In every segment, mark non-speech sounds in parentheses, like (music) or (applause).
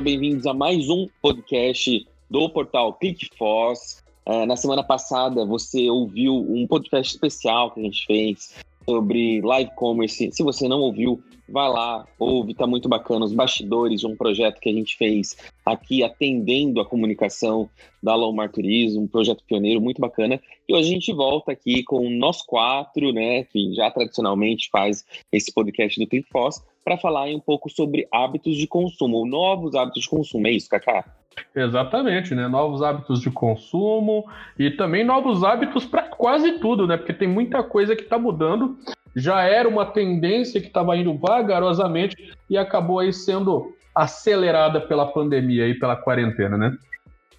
Sejam bem-vindos a mais um podcast do portal ClickFoss. Uh, na semana passada você ouviu um podcast especial que a gente fez sobre live commerce. Se você não ouviu, vai lá, ouve, tá muito bacana. Os bastidores de um projeto que a gente fez aqui atendendo a comunicação da Lomar Turismo, um projeto pioneiro muito bacana. E hoje a gente volta aqui com nós quatro, né, que já tradicionalmente faz esse podcast do ClickFoss, para falar um pouco sobre hábitos de consumo, novos hábitos de consumo. É isso, Kaká? Exatamente, né? Novos hábitos de consumo e também novos hábitos para quase tudo, né? Porque tem muita coisa que está mudando. Já era uma tendência que estava indo vagarosamente e acabou aí sendo acelerada pela pandemia e pela quarentena, né?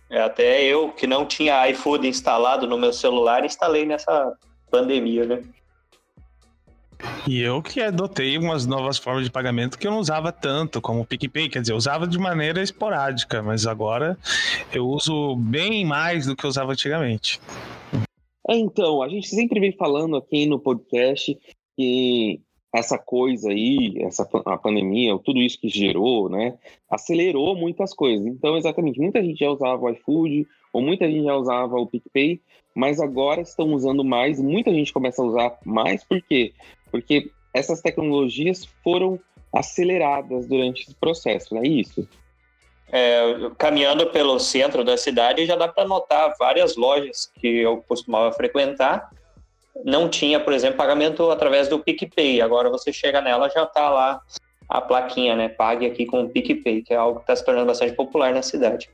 É, até eu, que não tinha iFood instalado no meu celular, instalei nessa pandemia, né? E eu que adotei umas novas formas de pagamento que eu não usava tanto, como o PicPay, quer dizer, eu usava de maneira esporádica, mas agora eu uso bem mais do que eu usava antigamente. É, então, a gente sempre vem falando aqui no podcast que essa coisa aí, essa a pandemia, tudo isso que gerou, né, acelerou muitas coisas. Então, exatamente, muita gente já usava o iFood, ou muita gente já usava o PicPay, mas agora estão usando mais, muita gente começa a usar mais, por quê? Porque essas tecnologias foram aceleradas durante esse processo, não é isso? É, caminhando pelo centro da cidade, já dá para notar várias lojas que eu costumava frequentar. Não tinha, por exemplo, pagamento através do PicPay. Agora você chega nela, já está lá a plaquinha, né? Pague aqui com o PicPay, que é algo que está se tornando bastante popular na cidade.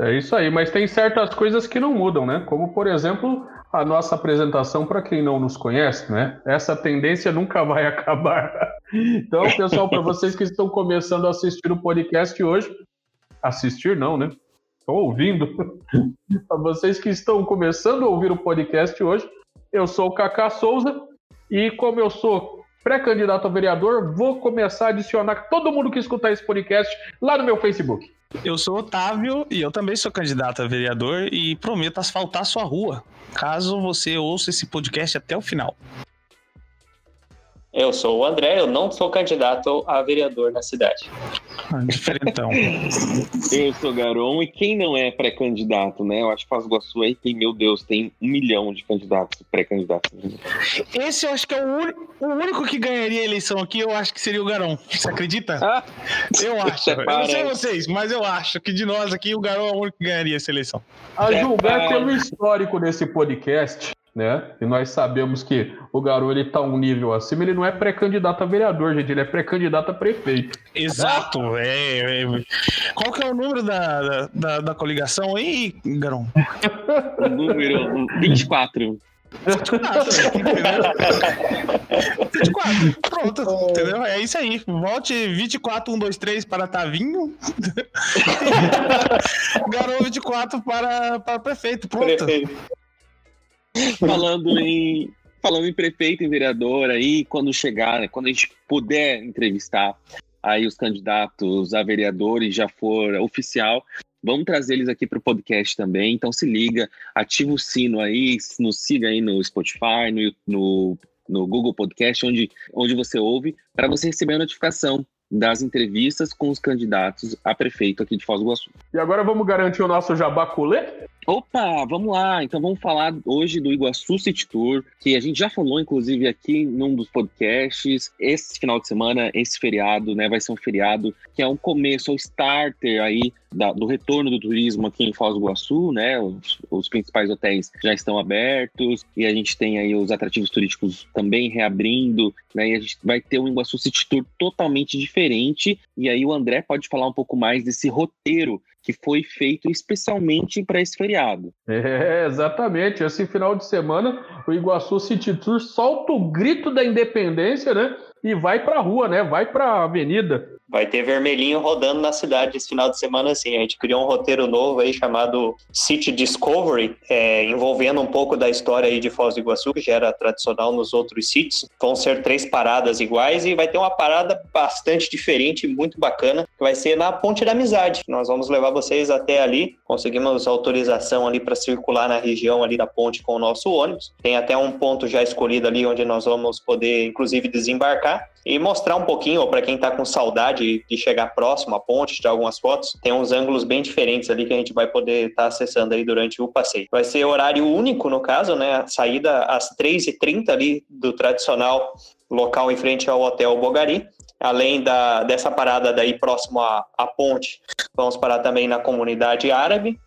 É isso aí, mas tem certas coisas que não mudam, né? Como, por exemplo, a nossa apresentação para quem não nos conhece, né? Essa tendência nunca vai (laughs) acabar. Então, pessoal, para vocês que estão começando a assistir o podcast hoje, assistir não, né? Estou ouvindo. para vocês que estão começando a ouvir o podcast hoje, eu sou o Cacá Souza e como eu sou pré-candidato a vereador, vou começar a adicionar todo mundo que escutar esse podcast lá no meu Facebook. Eu sou Otávio e eu também sou candidato a vereador e prometo asfaltar sua rua, caso você ouça esse podcast até o final. Eu sou o André, eu não sou candidato a vereador na cidade. Ah, diferentão. (laughs) eu sou Garon, e quem não é pré-candidato, né? Eu acho que Faz Iguaçu aí tem, meu Deus, tem um milhão de candidatos, pré-candidatos. Esse eu acho que é o, único, o único que ganharia a eleição aqui, eu acho que seria o Garon. Você acredita? Ah, eu acho. Eu não sei vocês, mas eu acho que de nós aqui, o Garon é o único que ganharia essa eleição. A julgar pelo histórico desse podcast, né? E nós sabemos que o garoto ele tá um nível acima, ele não é pré-candidato a vereador, gente, ele é pré-candidato a prefeito. Exato. É, é, Qual que é o número da, da, da coligação aí, Garon? o número 24. 24, 24, pronto, entendeu? É isso aí. Volte 24, 1, 2, 3 para Tavinho. (laughs) Garoto 24 para, para prefeito, pronto. Prefeito falando em falando em prefeito e vereador aí, quando chegar, quando a gente puder entrevistar aí os candidatos a vereadores já for oficial, vamos trazer eles aqui para o podcast também. Então se liga, ativa o sino aí, nos siga aí no Spotify, no, no, no Google Podcast, onde, onde você ouve, para você receber a notificação das entrevistas com os candidatos a prefeito aqui de Foz do Iguaçu. E agora vamos garantir o nosso jabaculê? Opa, vamos lá. Então vamos falar hoje do Iguaçu City Tour, que a gente já falou, inclusive, aqui num dos podcasts. Esse final de semana, esse feriado, né, vai ser um feriado que é um começo, o starter aí da, do retorno do turismo aqui em Foz do Iguaçu, né? Os, os, principais hotéis já estão abertos e a gente tem aí os atrativos turísticos também reabrindo, né? E a gente vai ter um Iguaçu City Tour totalmente diferente. E aí o André pode falar um pouco mais desse roteiro que foi feito especialmente para esse feriado. É, exatamente. Esse final de semana, o Iguaçu City Tour solta o grito da independência, né? E vai para rua, né? Vai para avenida. Vai ter vermelhinho rodando na cidade esse final de semana, assim. A gente criou um roteiro novo aí chamado City Discovery, é, envolvendo um pouco da história aí de Foz do Iguaçu, que já era tradicional nos outros sítios. Vão ser três paradas iguais e vai ter uma parada bastante diferente, muito bacana, que vai ser na Ponte da Amizade. Nós vamos levar vocês até ali. Conseguimos autorização ali para circular na região ali da ponte com o nosso ônibus. Tem até um ponto já escolhido ali onde nós vamos poder, inclusive, desembarcar e mostrar um pouquinho, para quem está com saudade de, chegar próximo à ponte de algumas fotos, tem uns ângulos bem diferentes ali que a gente vai poder estar tá acessando aí durante o passeio. Vai ser horário único, no caso, né? Saída às 3h30 ali do tradicional local em frente ao Hotel Bogari. Além da, dessa parada daí próximo à, à ponte, vamos parar também na comunidade árabe,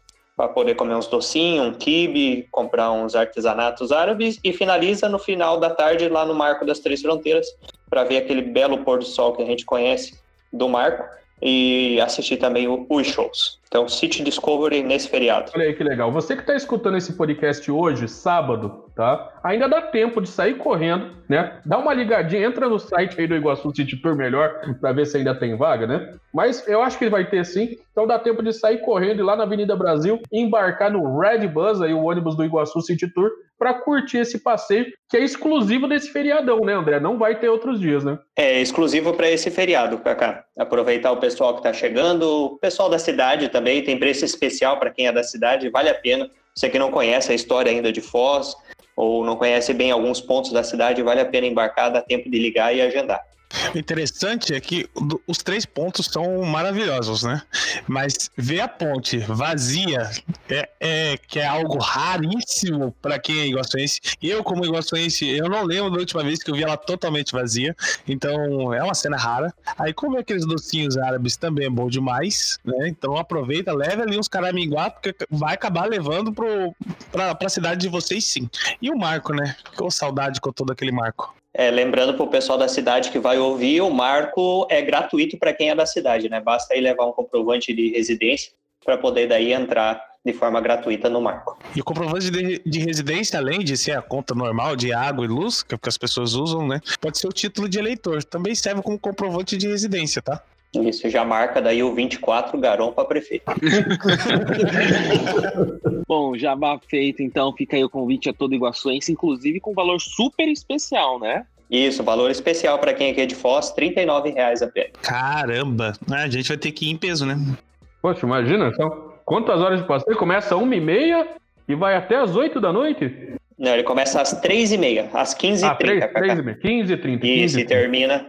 para poder comer uns docinhos, um kibe, comprar uns artesanatos árabes e finaliza no final da tarde lá no Marco das Três Fronteiras para ver aquele belo pôr do sol que a gente conhece do Marco e assistir também os shows. Então, City Discovery nesse feriado. Olha aí que legal. Você que está escutando esse podcast hoje, sábado, tá? Ainda dá tempo de sair correndo, né? Dá uma ligadinha, entra no site aí do Iguaçu City Tour melhor para ver se ainda tem vaga, né? Mas eu acho que vai ter sim. Então dá tempo de sair correndo e lá na Avenida Brasil embarcar no Red Bus, aí o ônibus do Iguaçu City Tour, para curtir esse passeio que é exclusivo desse feriadão, né, André? Não vai ter outros dias, né? É exclusivo para esse feriado, Kaká. Aproveitar o pessoal que está chegando, o pessoal da cidade também tem preço especial para quem é da cidade, vale a pena. Você que não conhece a história ainda de Foz ou não conhece bem alguns pontos da cidade, vale a pena embarcar, dá tempo de ligar e agendar. O interessante é que os três pontos são maravilhosos, né? Mas ver a ponte vazia é, é que é algo raríssimo para quem é iguaçuense. Eu, como iguaçuense, eu não lembro da última vez que eu vi ela totalmente vazia. Então, é uma cena rara. Aí, como aqueles docinhos árabes também é bom demais, né? Então, aproveita, leve ali uns caraminguá, porque vai acabar levando pro, pra, cidade de vocês, sim. E o Marco, né? Ficou saudade com todo aquele Marco. É, lembrando para o pessoal da cidade que vai ouvir, o marco é gratuito para quem é da cidade, né? Basta aí levar um comprovante de residência para poder daí entrar de forma gratuita no marco. E o comprovante de, de, residência, além de ser a conta normal de água e luz, que, é que as pessoas usam, né? Pode ser o título de eleitor. Também serve como comprovante de residência, tá? Isso já marca daí o 24 Garon para prefeito. (laughs) Bom, já feito, então fica aí o convite a todo iguaçuense, inclusive com valor super especial, né? Isso, valor especial para quem aqui é de Foz, R$ reais a pé. Caramba, a gente vai ter que ir em peso, né? Poxa, imagina, então, quantas horas de passeio? Começa às 1h30 e vai até às 8 da noite? Não, ele começa às 3h30, às 15h30. Ah, 3, 3 h 15h30. Isso, e termina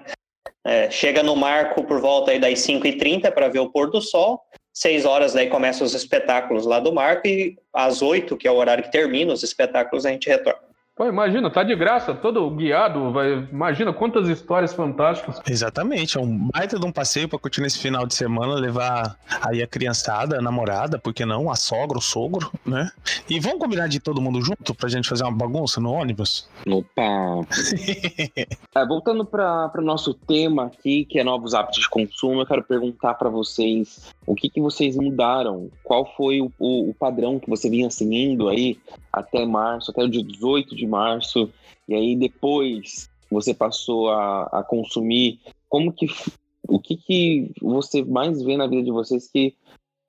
é, chega no marco por volta aí das 5h30 para ver o pôr do sol. 6 horas daí começam os espetáculos lá do marco e às 8, que é o horário que termina os espetáculos, a gente retorna. Pô, imagina, tá de graça, todo guiado, vai, imagina quantas histórias fantásticas. Exatamente, é um baita de um passeio para curtir nesse final de semana, levar aí a criançada, a namorada, por que não, a sogra, o sogro, né? E vamos combinar de todo mundo junto pra gente fazer uma bagunça no ônibus? Opa! (laughs) é, voltando para o nosso tema aqui, que é novos hábitos de consumo, eu quero perguntar para vocês o que, que vocês mudaram, qual foi o, o, o padrão que você vinha seguindo aí até março, até o dia 18 de março, e aí depois você passou a, a consumir, como que o que, que você mais vê na vida de vocês que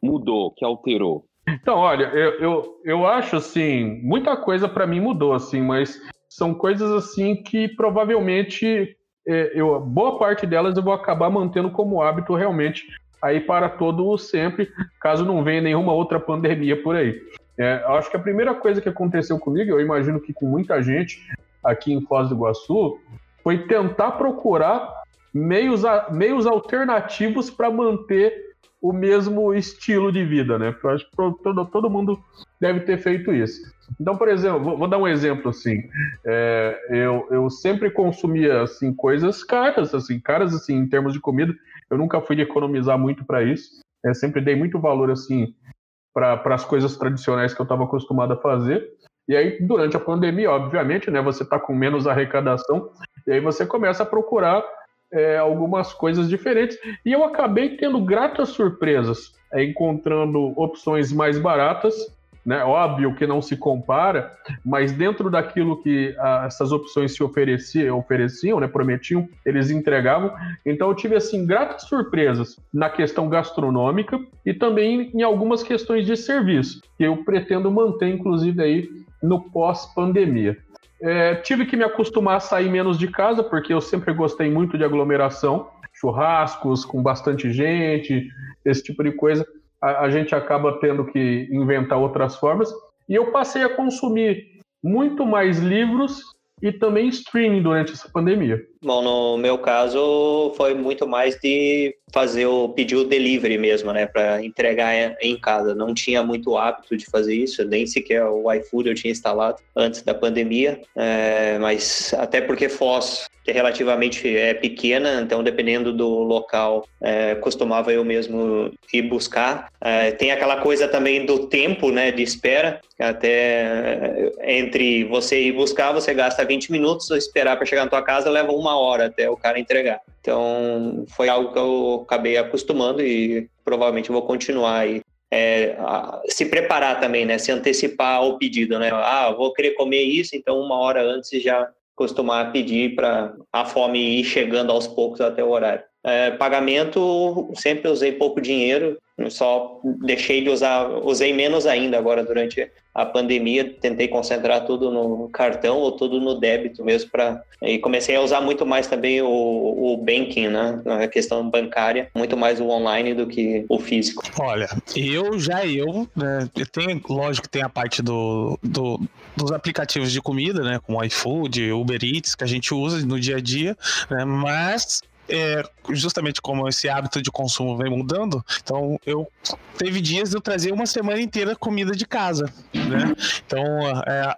mudou, que alterou? Então, olha, eu, eu, eu acho assim, muita coisa para mim mudou, assim, mas são coisas assim que provavelmente é, eu, boa parte delas eu vou acabar mantendo como hábito realmente aí para todo o sempre, caso não venha nenhuma outra pandemia por aí. É, acho que a primeira coisa que aconteceu comigo, eu imagino que com muita gente aqui em Foz do Iguaçu, foi tentar procurar meios, meios alternativos para manter o mesmo estilo de vida, né? Eu acho que todo, todo mundo deve ter feito isso. Então, por exemplo, vou, vou dar um exemplo assim. É, eu, eu sempre consumia assim coisas caras, assim caras assim em termos de comida. Eu nunca fui de economizar muito para isso. Eu sempre dei muito valor assim para as coisas tradicionais que eu estava acostumado a fazer. E aí, durante a pandemia, obviamente, né, você está com menos arrecadação, e aí você começa a procurar é, algumas coisas diferentes. E eu acabei tendo gratas surpresas, é, encontrando opções mais baratas né? Óbvio que não se compara, mas dentro daquilo que ah, essas opções se ofereciam, ofereciam, né? prometiam, eles entregavam. Então eu tive assim gratas surpresas na questão gastronômica e também em algumas questões de serviço, que eu pretendo manter inclusive aí no pós-pandemia. É, tive que me acostumar a sair menos de casa, porque eu sempre gostei muito de aglomeração, churrascos com bastante gente, esse tipo de coisa a, a gente acaba tendo que inventar outras formas. E eu passei a consumir muito mais livros e também streaming durante essa pandemia? Bom, no meu caso foi muito mais de fazer o pedir o delivery mesmo, né, para entregar em casa. Não tinha muito hábito de fazer isso, nem sequer o iFood eu tinha instalado antes da pandemia, é, mas até porque Foz que relativamente é pequena, então dependendo do local, é, costumava eu mesmo ir buscar. É, tem aquela coisa também do tempo, né, de espera, até entre você ir buscar, você gasta 20 minutos, esperar para chegar na tua casa leva uma hora até o cara entregar. Então foi algo que eu acabei acostumando e provavelmente vou continuar aí é, se preparar também, né? Se antecipar ao pedido, né? Ah, vou querer comer isso, então uma hora antes já costumar pedir para a fome ir chegando aos poucos até o horário. É, pagamento, sempre usei pouco dinheiro, só deixei de usar, usei menos ainda agora durante a pandemia, tentei concentrar tudo no cartão ou tudo no débito mesmo para e comecei a usar muito mais também o, o banking, né, a questão bancária, muito mais o online do que o físico. Olha, eu já eu, né, eu tenho, lógico que tem a parte do, do dos aplicativos de comida, né, como iFood, Uber Eats que a gente usa no dia a dia, né, mas é, justamente como esse hábito de consumo vem mudando, então eu teve dias de eu trazer uma semana inteira comida de casa, né? Então, é,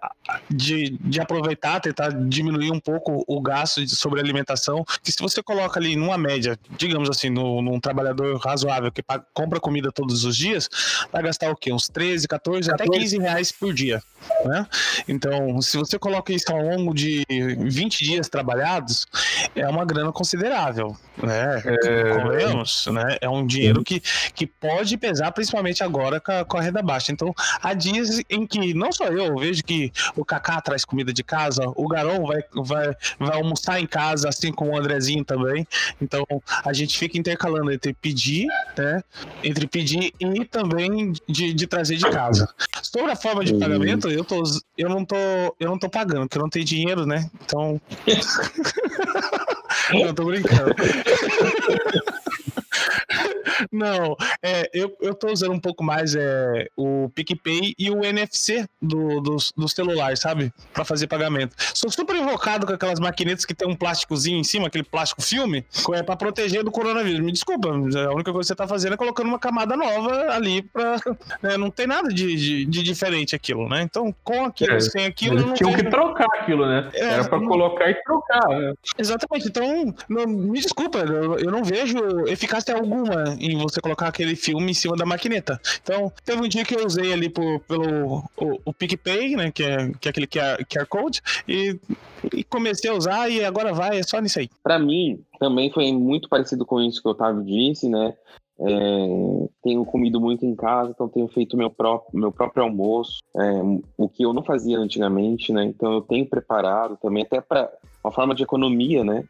de, de aproveitar, tentar diminuir um pouco o gasto de, sobre alimentação, que se você coloca ali numa média, digamos assim, no, num trabalhador razoável que paga, compra comida todos os dias, vai gastar o quê? Uns 13, 14, 14. até 15 reais por dia, né? Então, se você coloca isso ao longo de 20 dias trabalhados, é uma grana considerável, né? É... né? É um dinheiro que, que pode pesar, principalmente agora com a, com a renda baixa. Então, há dias em que, não só eu, eu vejo que o Kaká traz comida de casa, o Garão vai, vai, vai almoçar em casa, assim como o Andrezinho também. Então, a gente fica intercalando entre pedir, né? Entre pedir e também de, de trazer de casa. Sobre a forma de pagamento, eu, tô, eu, não tô, eu não tô pagando, porque eu não tenho dinheiro, né? Então. (laughs) eu tô brincando. (laughs) Não, é, eu, eu tô usando um pouco mais é, o PicPay e o NFC do, do, do celular, sabe? Pra fazer pagamento. Sou super invocado com aquelas maquinetas que tem um plásticozinho em cima, aquele plástico filme, é pra proteger do coronavírus. Me desculpa, a única coisa que você tá fazendo é colocando uma camada nova ali pra. Né, não tem nada de, de, de, diferente aquilo, né? Então, com aquilo, é, sem aquilo. Eles tinham que trocar aquilo, né? É, Era pra não... colocar e trocar. Né? Exatamente. Então, não, me desculpa, eu, eu não vejo eficácia alguma em você colocar aquele filme em cima da maquineta. Então, teve um dia que eu usei ali por, pelo o, o PicPay, né, que é, que é aquele QR, QR Code, e, e comecei a usar e agora vai, é só nisso aí. Para mim, também foi muito parecido com isso que o Otávio disse, né? É, tenho comido muito em casa, então tenho feito meu próprio, meu próprio almoço, é, o que eu não fazia antigamente, né? Então eu tenho preparado também, até para uma forma de economia, né?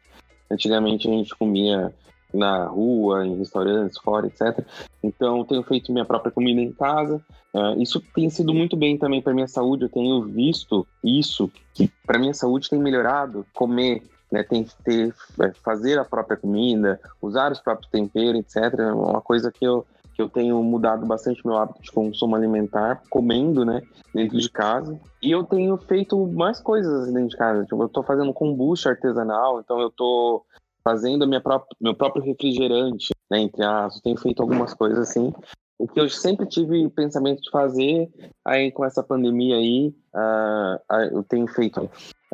Antigamente a gente comia na rua, em restaurantes, fora, etc. Então, tenho feito minha própria comida em casa. Uh, isso tem sido muito bem também para minha saúde. Eu tenho visto isso que para minha saúde tem melhorado. Comer, né, tem que ter, é, fazer a própria comida, usar os próprios temperos, etc. É uma coisa que eu que eu tenho mudado bastante meu hábito de consumo alimentar, comendo, né, dentro de casa. E eu tenho feito mais coisas dentro de casa. Tipo, eu tô fazendo kombucha artesanal, então eu tô fazendo minha própria, meu próprio refrigerante, né, entre aspas, tenho feito algumas coisas assim. O que eu sempre tive pensamento de fazer, aí com essa pandemia aí, uh, eu tenho feito.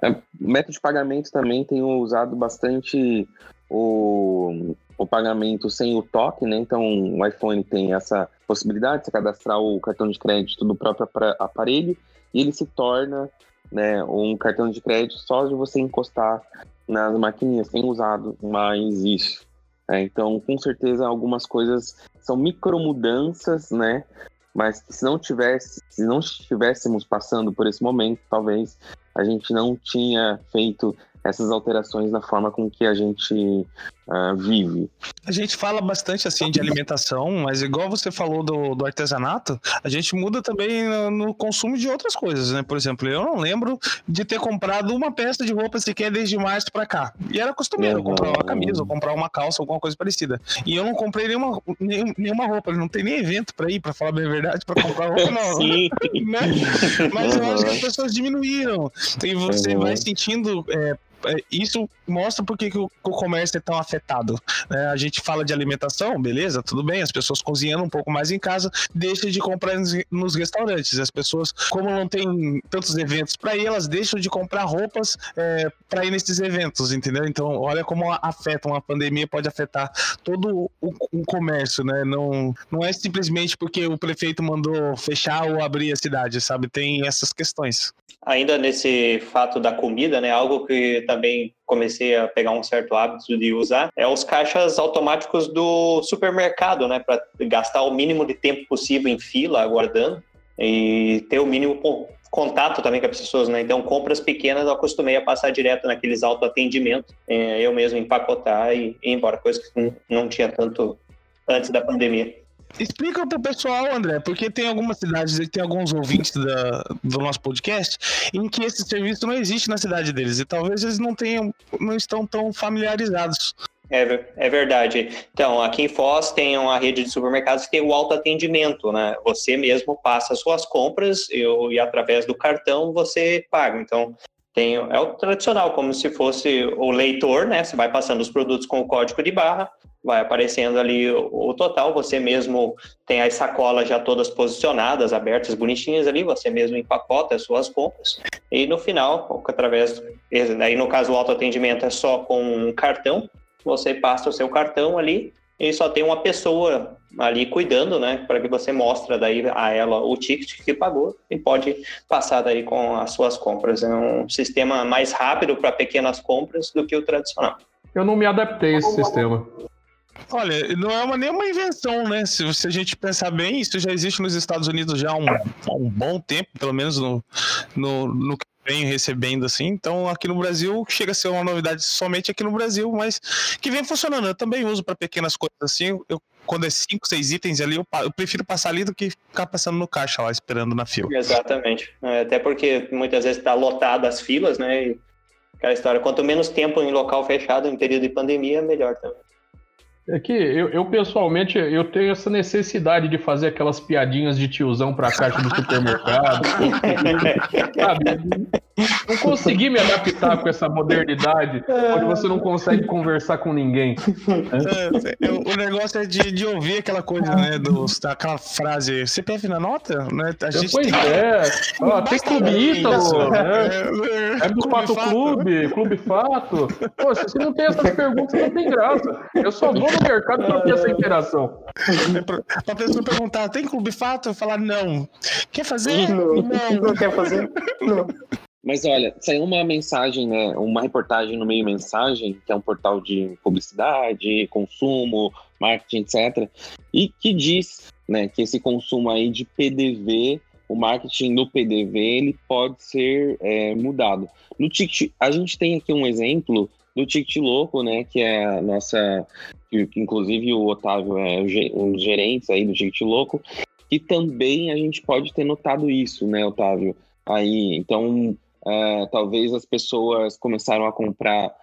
Uh, método de pagamento também tenho usado bastante o, o pagamento sem o toque, né? Então o iPhone tem essa possibilidade de cadastrar o cartão de crédito do próprio aparelho e ele se torna né, um cartão de crédito só de você encostar nas maquininhas, tem usado mais isso. É, então, com certeza, algumas coisas são micro mudanças, né? Mas se não tivesse, se não estivéssemos passando por esse momento, talvez a gente não tinha feito essas alterações na forma com que a gente uh, vive. A gente fala bastante assim de alimentação, mas igual você falou do, do artesanato, a gente muda também no, no, consumo de outras coisas, né? Por exemplo, eu não lembro de ter comprado uma peça de roupa sequer desde março para cá. E era costumeiro uhum. comprar uma camisa, ou comprar uma calça, alguma coisa parecida. E eu não comprei nenhuma, nenhuma roupa, não tem nem evento para ir, para falar bem a verdade, para comprar roupa, não. (laughs) Sim. (laughs) né? Mas eu acho que as pessoas diminuíram. E você uhum. vai sentindo é, é, isso mostra por que, o, comércio é tão afetado. Né? A gente fala de alimentação, beleza, tudo bem, as pessoas cozinhando um pouco mais em casa, deixam de comprar nos, restaurantes. As pessoas, como não tem tantos eventos para ir, elas deixam de comprar roupas é, para ir nesses eventos, entendeu? Então, olha como afeta, uma pandemia pode afetar todo o, o comércio, né? Não, não é simplesmente porque o prefeito mandou fechar ou abrir a cidade, sabe? Tem essas questões. Ainda nesse fato da comida, né? Algo que também comecei a pegar um certo hábito de usar é os caixas automáticos do supermercado, né? Para gastar o mínimo de tempo possível em fila, aguardando e ter o mínimo contato também com as pessoas, né? Então, compras pequenas eu acostumei a passar direto naqueles autoatendimentos, é, eu mesmo empacotar e ir embora, coisa que não tinha tanto antes da pandemia. Explica pro pessoal, André, porque tem algumas cidades, tem alguns ouvintes da, do nosso podcast em que esse serviço não existe na cidade deles e talvez eles não tenham, não estão tão familiarizados. É, é verdade. Então, aqui em Foz tem uma rede de supermercados que tem o autoatendimento, né? Você mesmo passa suas compras eu, e através do cartão você paga. Então, tem, é o tradicional, como se fosse o leitor, né? Você vai passando os produtos com o código de barra, vai aparecendo ali o, o, total, você mesmo tem as sacolas já todas posicionadas, abertas, bonitinhas ali, você mesmo empacota as suas compras, e no final, através, aí no caso o autoatendimento é só com um cartão, você passa o seu cartão ali, e só tem uma pessoa ali cuidando, né, para que você mostre daí a ela o ticket que pagou e pode passar daí com as suas compras. É um sistema mais rápido para pequenas compras do que o tradicional. Eu não me adaptei a esse sistema. Olha, não é uma, nenhuma invenção, né? Se, se, a gente pensar bem, isso já existe nos Estados Unidos já há um, há um bom tempo, pelo menos no, no, no que vem recebendo assim. Então, aqui no Brasil, chega a ser uma novidade somente aqui no Brasil, mas que vem funcionando. Eu também uso para pequenas coisas assim. Eu, quando é cinco, seis itens ali, eu, eu, prefiro passar ali do que ficar passando no caixa lá, esperando na fila. Exatamente. É, até porque muitas vezes está lotado as filas, né? E aquela história, quanto menos tempo em local fechado em período de pandemia, melhor também. É que eu, eu, pessoalmente eu tenho essa necessidade de fazer aquelas piadinhas de tiozão pra caixa do supermercado. (laughs) sabe? Não consegui me adaptar com essa modernidade onde você não consegue conversar com ninguém. É, o negócio é de, de ouvir aquela coisa, né? Do, aquela frase CPF na nota, né? A gente pois tem... é. Ó, tem Clube Ítalo, né? É, é do Fato Clube, Clube Fato. Poxa, se não tem essas perguntas, não tem graça. Eu só vou no mercado para ter essa interação. É pra, pra pessoa perguntar, tem clube fato? Eu falar, não. Quer fazer? Não. Não, não quer fazer? Não. Mas olha, saiu uma mensagem, né, uma reportagem no Meio Mensagem, que é um portal de publicidade, consumo, marketing, etc. E que diz, né, que esse consumo aí de PDV, o marketing no PDV, ele pode ser é, mudado. No TikTok, a gente tem aqui um exemplo do Ticket Louco, né, que é a nossa, que, inclusive o Otávio é um gerente aí do Ticket Louco, e também a gente pode ter notado isso, né, Otávio? Aí, então, é, talvez as pessoas começaram a comprar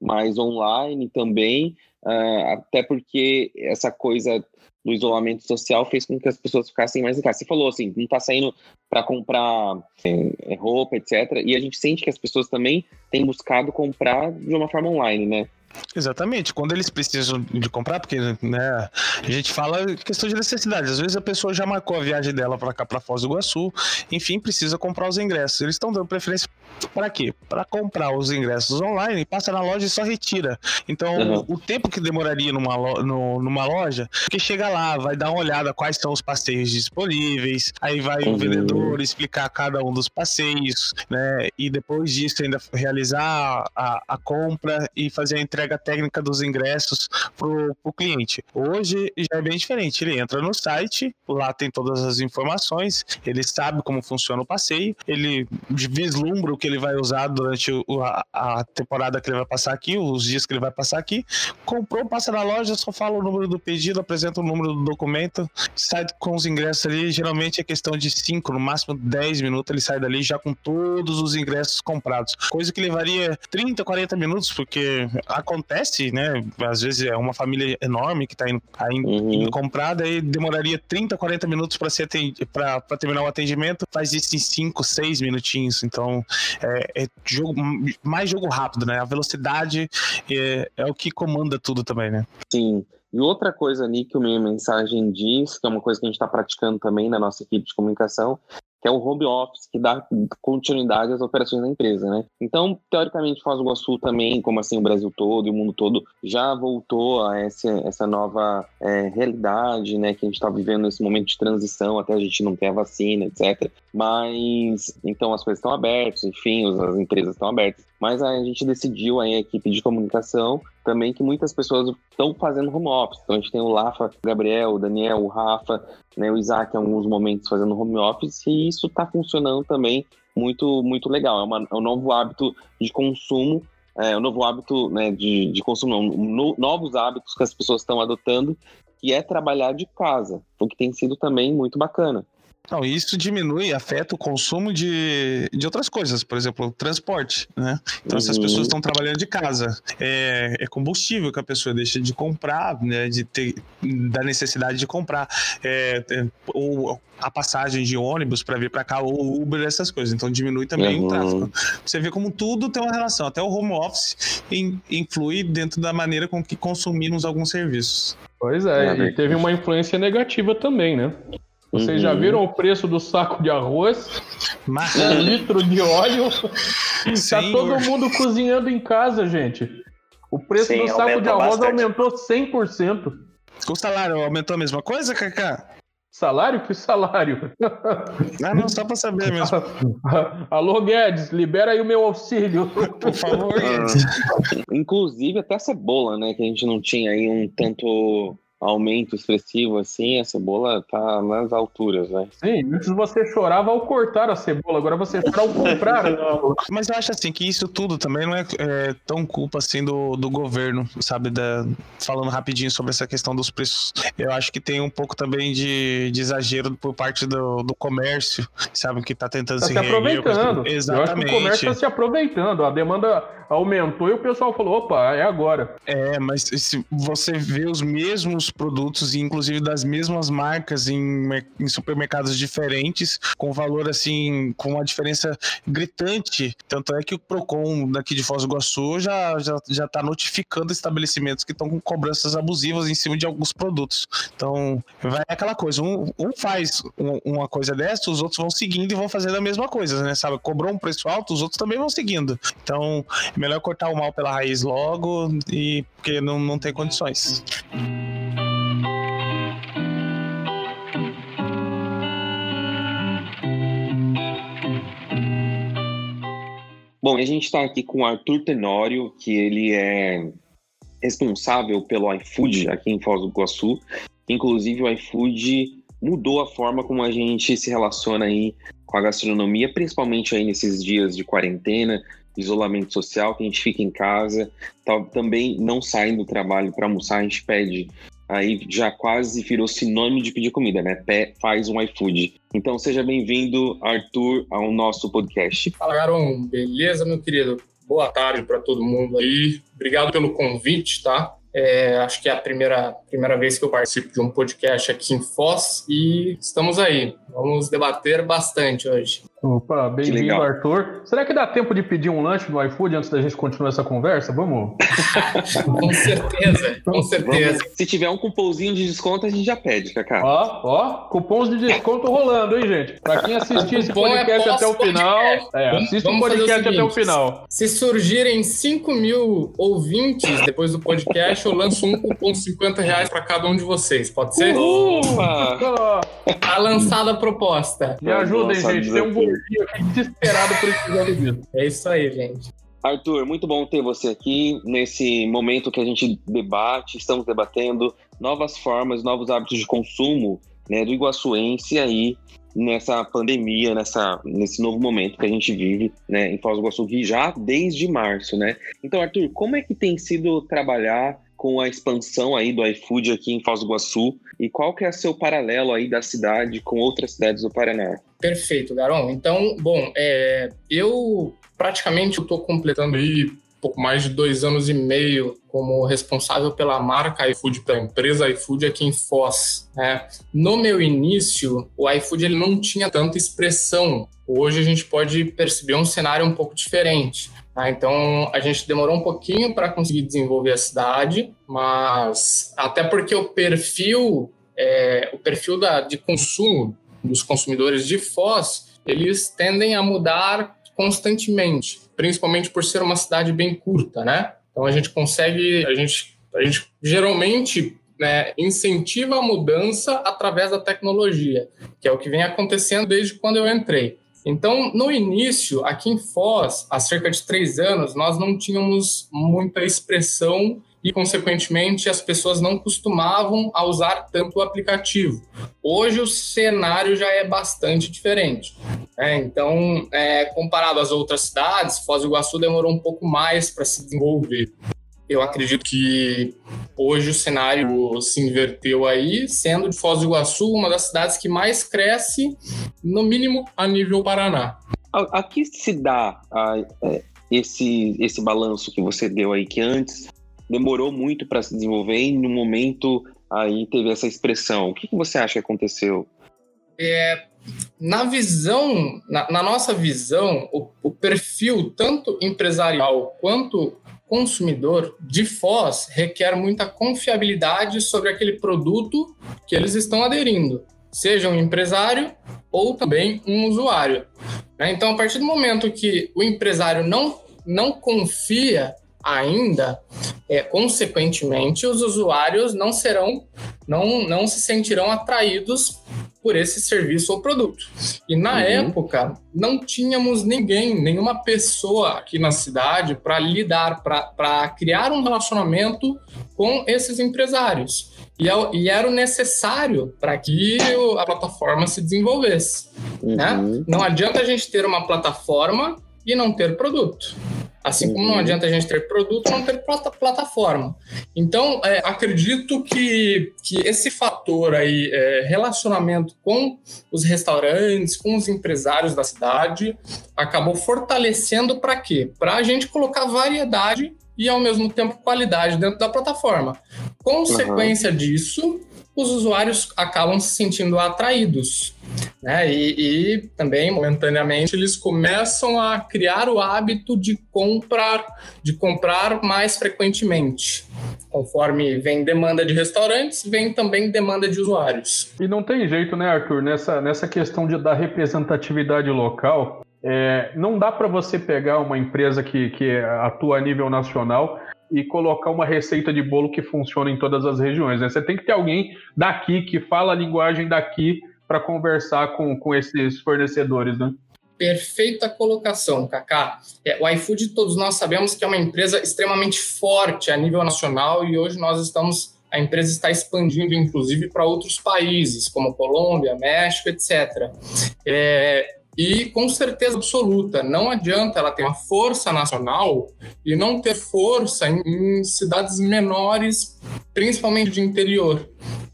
mais online também, é, até porque essa coisa do isolamento social fez com que as pessoas ficassem mais em casa. Você falou assim, não está saindo para comprar é, roupa, etc. E a gente sente que as pessoas também têm buscado comprar de uma forma online, né? Exatamente, quando eles precisam de comprar, porque né, a gente fala questão de necessidade. Às vezes a pessoa já marcou a viagem dela para cá, para Foz do Iguaçu, enfim, precisa comprar os ingressos. Eles estão dando preferência para quê? Para comprar os ingressos online, passa na loja e só retira. Então, uhum. o tempo que demoraria numa, lo, no, numa loja, que chega lá, vai dar uma olhada quais são os passeios disponíveis, aí vai uhum. o vendedor explicar cada um dos passeios, né? E depois disso ainda realizar a, a compra e fazer a entrega entrega técnica dos ingressos pro, pro cliente. Hoje já é bem diferente. Ele entra no site, lá tem todas as informações, ele sabe como funciona o passeio, ele vislumbra o que ele vai usar durante o, a, a, temporada que ele vai passar aqui, os dias que ele vai passar aqui, com comprou, passa na loja, só fala o número do pedido, apresenta o número do documento, sai com os ingressos ali. Geralmente é questão de 5, no máximo 10 minutos, ele sai dali já com todos os ingressos comprados. Coisa que levaria 30, 40 minutos, porque acontece, né? Às vezes é uma família enorme que está indo, tá indo, uhum. indo comprar, daí demoraria 30, 40 minutos para terminar o atendimento, faz isso em 5, 6 minutinhos. Então é, é jogo, mais jogo rápido, né? A velocidade é, é o que comanda tudo também, né? Sim. E outra coisa ali que o minha mensagem diz, que é uma coisa que a gente está praticando também na nossa equipe de comunicação, que é o home office, que dá continuidade às operações da empresa, né? Então, teoricamente, Foz do Iguaçu também, como assim o Brasil todo e o mundo todo, já voltou a essa, essa nova é, realidade, né? Que a gente está vivendo nesse momento de transição, até a gente não ter a vacina, etc. Mas, então, as coisas estão abertas, enfim, as empresas estão abertas. Mas a gente decidiu aí, a equipe de comunicação também que muitas pessoas estão fazendo home office. Então a gente tem o Lafa, o Gabriel, o Daniel, o Rafa, né, o Isaac em alguns momentos fazendo home office e isso está funcionando também muito, muito legal. É, uma, é um novo hábito de consumo, é um novo hábito né, de, de consumo, não, no, novos hábitos que as pessoas estão adotando, que é trabalhar de casa, o que tem sido também muito bacana. Não, isso diminui, afeta o consumo de, de outras coisas, por exemplo, transporte, né? Então, uhum. se as uhum. pessoas estão trabalhando de casa, é, é, combustível que a pessoa deixa de comprar, né? De ter, da necessidade de comprar, é, é, ou a passagem de ônibus para vir para cá, ou Uber, essas coisas. Então, diminui também uhum. o tráfego. Você vê como tudo tem uma relação, até o home office influi dentro da maneira com que consumimos alguns serviços. Pois é, é e teve uma influência negativa também, né? Vocês uhum. já viram o preço do saco de arroz? Mas... Um litro de óleo? Tá todo mundo cozinhando em casa, gente. O preço Sim, do saco de arroz bastante. aumentou 100%. O salário aumentou a mesma coisa, Kaká? Salário? Que salário? Ah, não, só para saber mesmo. (laughs) Alô, Guedes, libera aí o meu auxílio. Por favor, Guedes. Inclusive, até a cebola, né? Que a gente não tinha aí um tanto aumento expressivo assim, a cebola tá nas alturas, né? Sim, antes você chorava ao cortar a cebola, agora você chora ao comprar. (laughs) Mas eu acho assim que isso tudo também não é, é tão culpa assim do, do governo, sabe? Da, falando rapidinho sobre essa questão dos preços. Eu acho que tem um pouco também de, de exagero por parte do, do comércio, sabe? Que tá tentando tá se, se aproveitando. Exatamente. Eu acho que o comércio tá se aproveitando. A demanda aumentou e o pessoal falou: opa, é agora. É, mas se você vê os mesmos produtos, inclusive das mesmas marcas, em, em supermercados diferentes, com valor assim, com uma diferença gritante. Tanto é que o Procon daqui de Foz do Iguaçu já, já, já tá notificando estabelecimentos que estão com cobranças abusivas em cima de alguns produtos. Então, vai aquela coisa: um, um faz uma coisa dessa, os outros vão seguindo e vão fazendo a mesma coisa, né? Sabe? Cobrou um preço alto, os outros também vão seguindo. Então, melhor cortar o mal pela raiz logo e porque não, não tem condições. Bom, a gente está aqui com o Arthur Tenório, que ele é responsável pelo iFood aqui em Foz do Iguaçu. Inclusive, o iFood mudou a forma como a gente se relaciona aí com a gastronomia, principalmente aí nesses dias de quarentena, isolamento social, que a gente fica em casa, tá, também não sai do trabalho para almoçar, a gente pede. Aí já quase virou sinônimo de pedir comida, né? Pé faz um iFood. Então seja bem-vindo, Arthur, ao nosso podcast. Fala, Garon. Beleza, meu querido? Boa tarde para todo mundo aí. Obrigado pelo convite, tá? É, acho que é a primeira, primeira vez que eu participo de um podcast aqui em Foz e estamos aí. Vamos debater bastante hoje. Opa, bem-vindo, Arthur. Será que dá tempo de pedir um lanche no iFood antes da gente continuar essa conversa? Vamos? (laughs) com certeza, com certeza. Vamos. Se tiver um cupomzinho de desconto, a gente já pede, Cacá. Ó, ó, cupons de desconto rolando, hein, gente? Pra quem assistir esse é podcast é até o final, é, assista o podcast até o final. Se surgirem 5 mil ouvintes depois do podcast, eu lanço um cupom de 50 reais pra cada um de vocês, pode ser? Ufa! Tá lançada a proposta. Me ajudem, gente. Tem um gordinho aqui desesperado por esse É isso aí, gente. Arthur, muito bom ter você aqui nesse momento que a gente debate, estamos debatendo novas formas, novos hábitos de consumo né, do iguaçuense aí nessa pandemia, nessa, nesse novo momento que a gente vive né, em Foz do Iguaçu, já desde março, né? Então, Arthur, como é que tem sido trabalhar com a expansão aí do iFood aqui em Foz do Iguaçu e qual que é o seu paralelo aí da cidade com outras cidades do Paraná? Perfeito, Garon. Então, bom, é, eu praticamente estou completando aí pouco mais de dois anos e meio como responsável pela marca iFood, pela empresa iFood aqui em Foz. Né? No meu início, o iFood ele não tinha tanta expressão. Hoje a gente pode perceber um cenário um pouco diferente. Tá? Então a gente demorou um pouquinho para conseguir desenvolver a cidade, mas até porque o perfil, é, o perfil da, de consumo dos consumidores de Foz, eles tendem a mudar constantemente principalmente por ser uma cidade bem curta, né? Então a gente consegue, a gente, a gente geralmente né, incentiva a mudança através da tecnologia, que é o que vem acontecendo desde quando eu entrei. Então, no início, aqui em Foz, há cerca de três anos, nós não tínhamos muita expressão e, consequentemente, as pessoas não costumavam a usar tanto o aplicativo. Hoje o cenário já é bastante diferente. É, então, é, comparado às outras cidades, Foz do Iguaçu demorou um pouco mais para se desenvolver. Eu acredito que hoje o cenário se inverteu aí, sendo de Foz do Iguaçu uma das cidades que mais cresce, no mínimo a nível Paraná. A, a que se dá a, é, esse, esse balanço que você deu aí, que antes demorou muito para se desenvolver e no momento aí teve essa expressão. O que, que você acha que aconteceu? É, na visão, na, na nossa visão, o, o, perfil tanto empresarial quanto consumidor de Foz requer muita confiabilidade sobre aquele produto que eles estão aderindo, seja um empresário ou também um usuário. Né? Então, a partir do momento que o empresário não, não confia ainda, é, consequentemente, os usuários não serão, não, não se sentirão atraídos por esse serviço ou produto. E na uhum. época, não tínhamos ninguém, nenhuma pessoa aqui na cidade para lidar, para criar um relacionamento com esses empresários. E, é e era o necessário para que a plataforma se desenvolvesse. Né? Uhum. Né? Não adianta a gente ter uma plataforma e não ter produto. Assim como não uhum. adianta a gente ter produto, não ter plataforma. Então, é, acredito que, que esse fator aí, é, relacionamento com os restaurantes, com os empresários da cidade, acabou fortalecendo para quê? Para a gente colocar variedade e, ao mesmo tempo, qualidade dentro da plataforma. Consequência uhum. disso, os usuários acabam se sentindo atraídos. Né? E, e, também, momentaneamente, eles começam a criar o hábito de comprar, de comprar mais frequentemente. Conforme vem demanda de restaurantes, vem também demanda de usuários. E não tem jeito, né, Arthur? Nessa, nessa questão de, da representatividade local, é, não dá para você pegar uma empresa que, que atua a nível nacional e colocar uma receita de bolo que funcione em todas as regiões. Né? Você tem que ter alguém daqui que fala a linguagem daqui para conversar com, com esses fornecedores, né? Perfeita colocação, Kaká. É, o iFood, todos nós sabemos que é uma empresa extremamente forte a nível nacional e hoje nós estamos, a empresa está expandindo inclusive para outros países, como Colômbia, México, etc. É, e com certeza absoluta, não adianta ela ter uma força nacional e não ter força em, em cidades menores, principalmente de interior.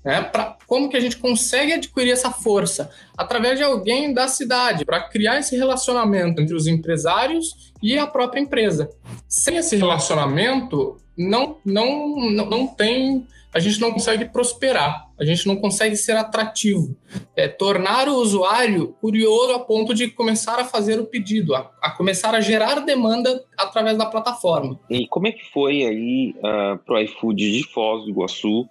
Né? Pra, como que a gente consegue adquirir essa força? Através de alguém da cidade, para criar esse relacionamento entre os empresários e a própria empresa. Sem esse relacionamento, não, não, não, não tem a gente não consegue prosperar, a gente não consegue ser atrativo. É, tornar o usuário curioso a ponto de começar a fazer o pedido, a, a começar a gerar demanda através da plataforma. E como é que foi aí uh, ah, para o iFood de Foz do Iguaçu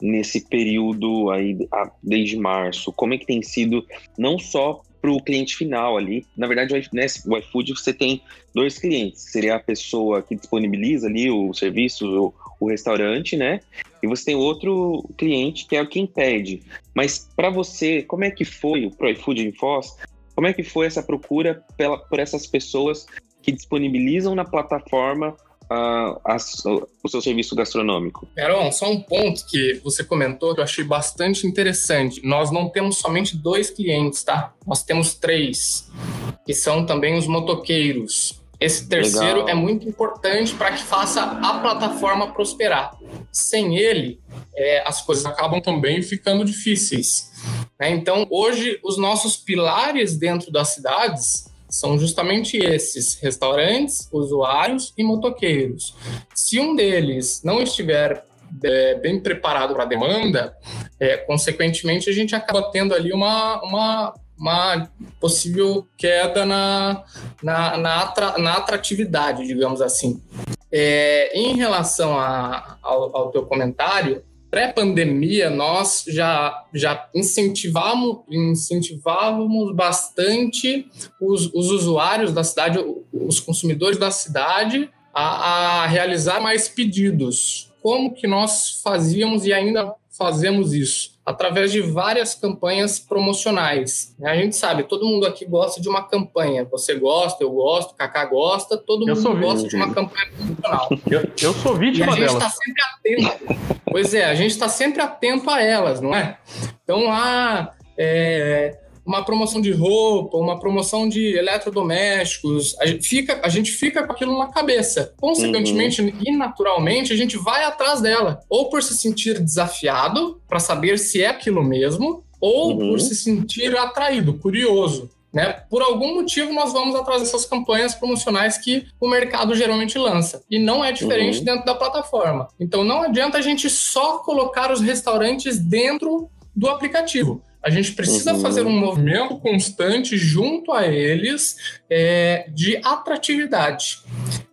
nesse período aí desde março? Como é que tem sido não só para o cliente final ali. Na verdade, o iFood você tem dois clientes, seria a pessoa que disponibiliza ali o serviço, o, o restaurante, né? E você tem outro cliente que é quem pede. Mas para você, como é que foi o Pro iFood em Foz? Como é que foi essa procura pela, por essas pessoas que disponibilizam na plataforma uh, as, o seu serviço gastronômico? Heron, só um ponto que você comentou que eu achei bastante interessante. Nós não temos somente dois clientes, tá? Nós temos três, que são também os motoqueiros. Esse terceiro Legal. é muito importante para que faça a plataforma prosperar. sem ele, é, as coisas acabam também ficando difíceis. Né? Então, hoje, os nossos pilares dentro das cidades são justamente esses: restaurantes, usuários e motoqueiros. Se um deles não estiver é, bem preparado para a demanda, é, consequentemente a gente acaba tendo ali uma, uma, uma possível queda na, na, na, atra, na atratividade, digamos assim. É, em relação a, ao, ao teu comentário, pré-pandemia, nós já, já incentivamos, incentivávamos bastante os, os usuários da cidade, os consumidores da cidade, a, a realizar mais pedidos. Como que nós fazíamos e ainda fazemos isso? através de várias campanhas promocionais. A gente sabe, todo mundo aqui gosta de uma campanha. Você gosta, eu gosto, Kaká gosta, todo eu mundo gosta de uma campanha promocional. Eu, eu sou vítima delas. a gente está sempre atento. pois é, a gente está sempre atento a elas, não é? Então, ah, é, uma promoção de roupa, uma promoção de eletrodomésticos, a gente fica, a gente fica com aquilo na cabeça. Consequentemente uhum. e naturalmente, a gente vai atrás dela, ou por se sentir desafiado para saber se é aquilo mesmo, ou uhum. por se sentir atraído, curioso. Né? Por algum motivo, nós vamos atrás dessas campanhas promocionais que o mercado geralmente lança. E não é diferente uhum. dentro da plataforma. Então, não adianta a gente só colocar os restaurantes dentro do aplicativo. A gente precisa uhum. fazer um movimento constante junto a eles é, de atratividade.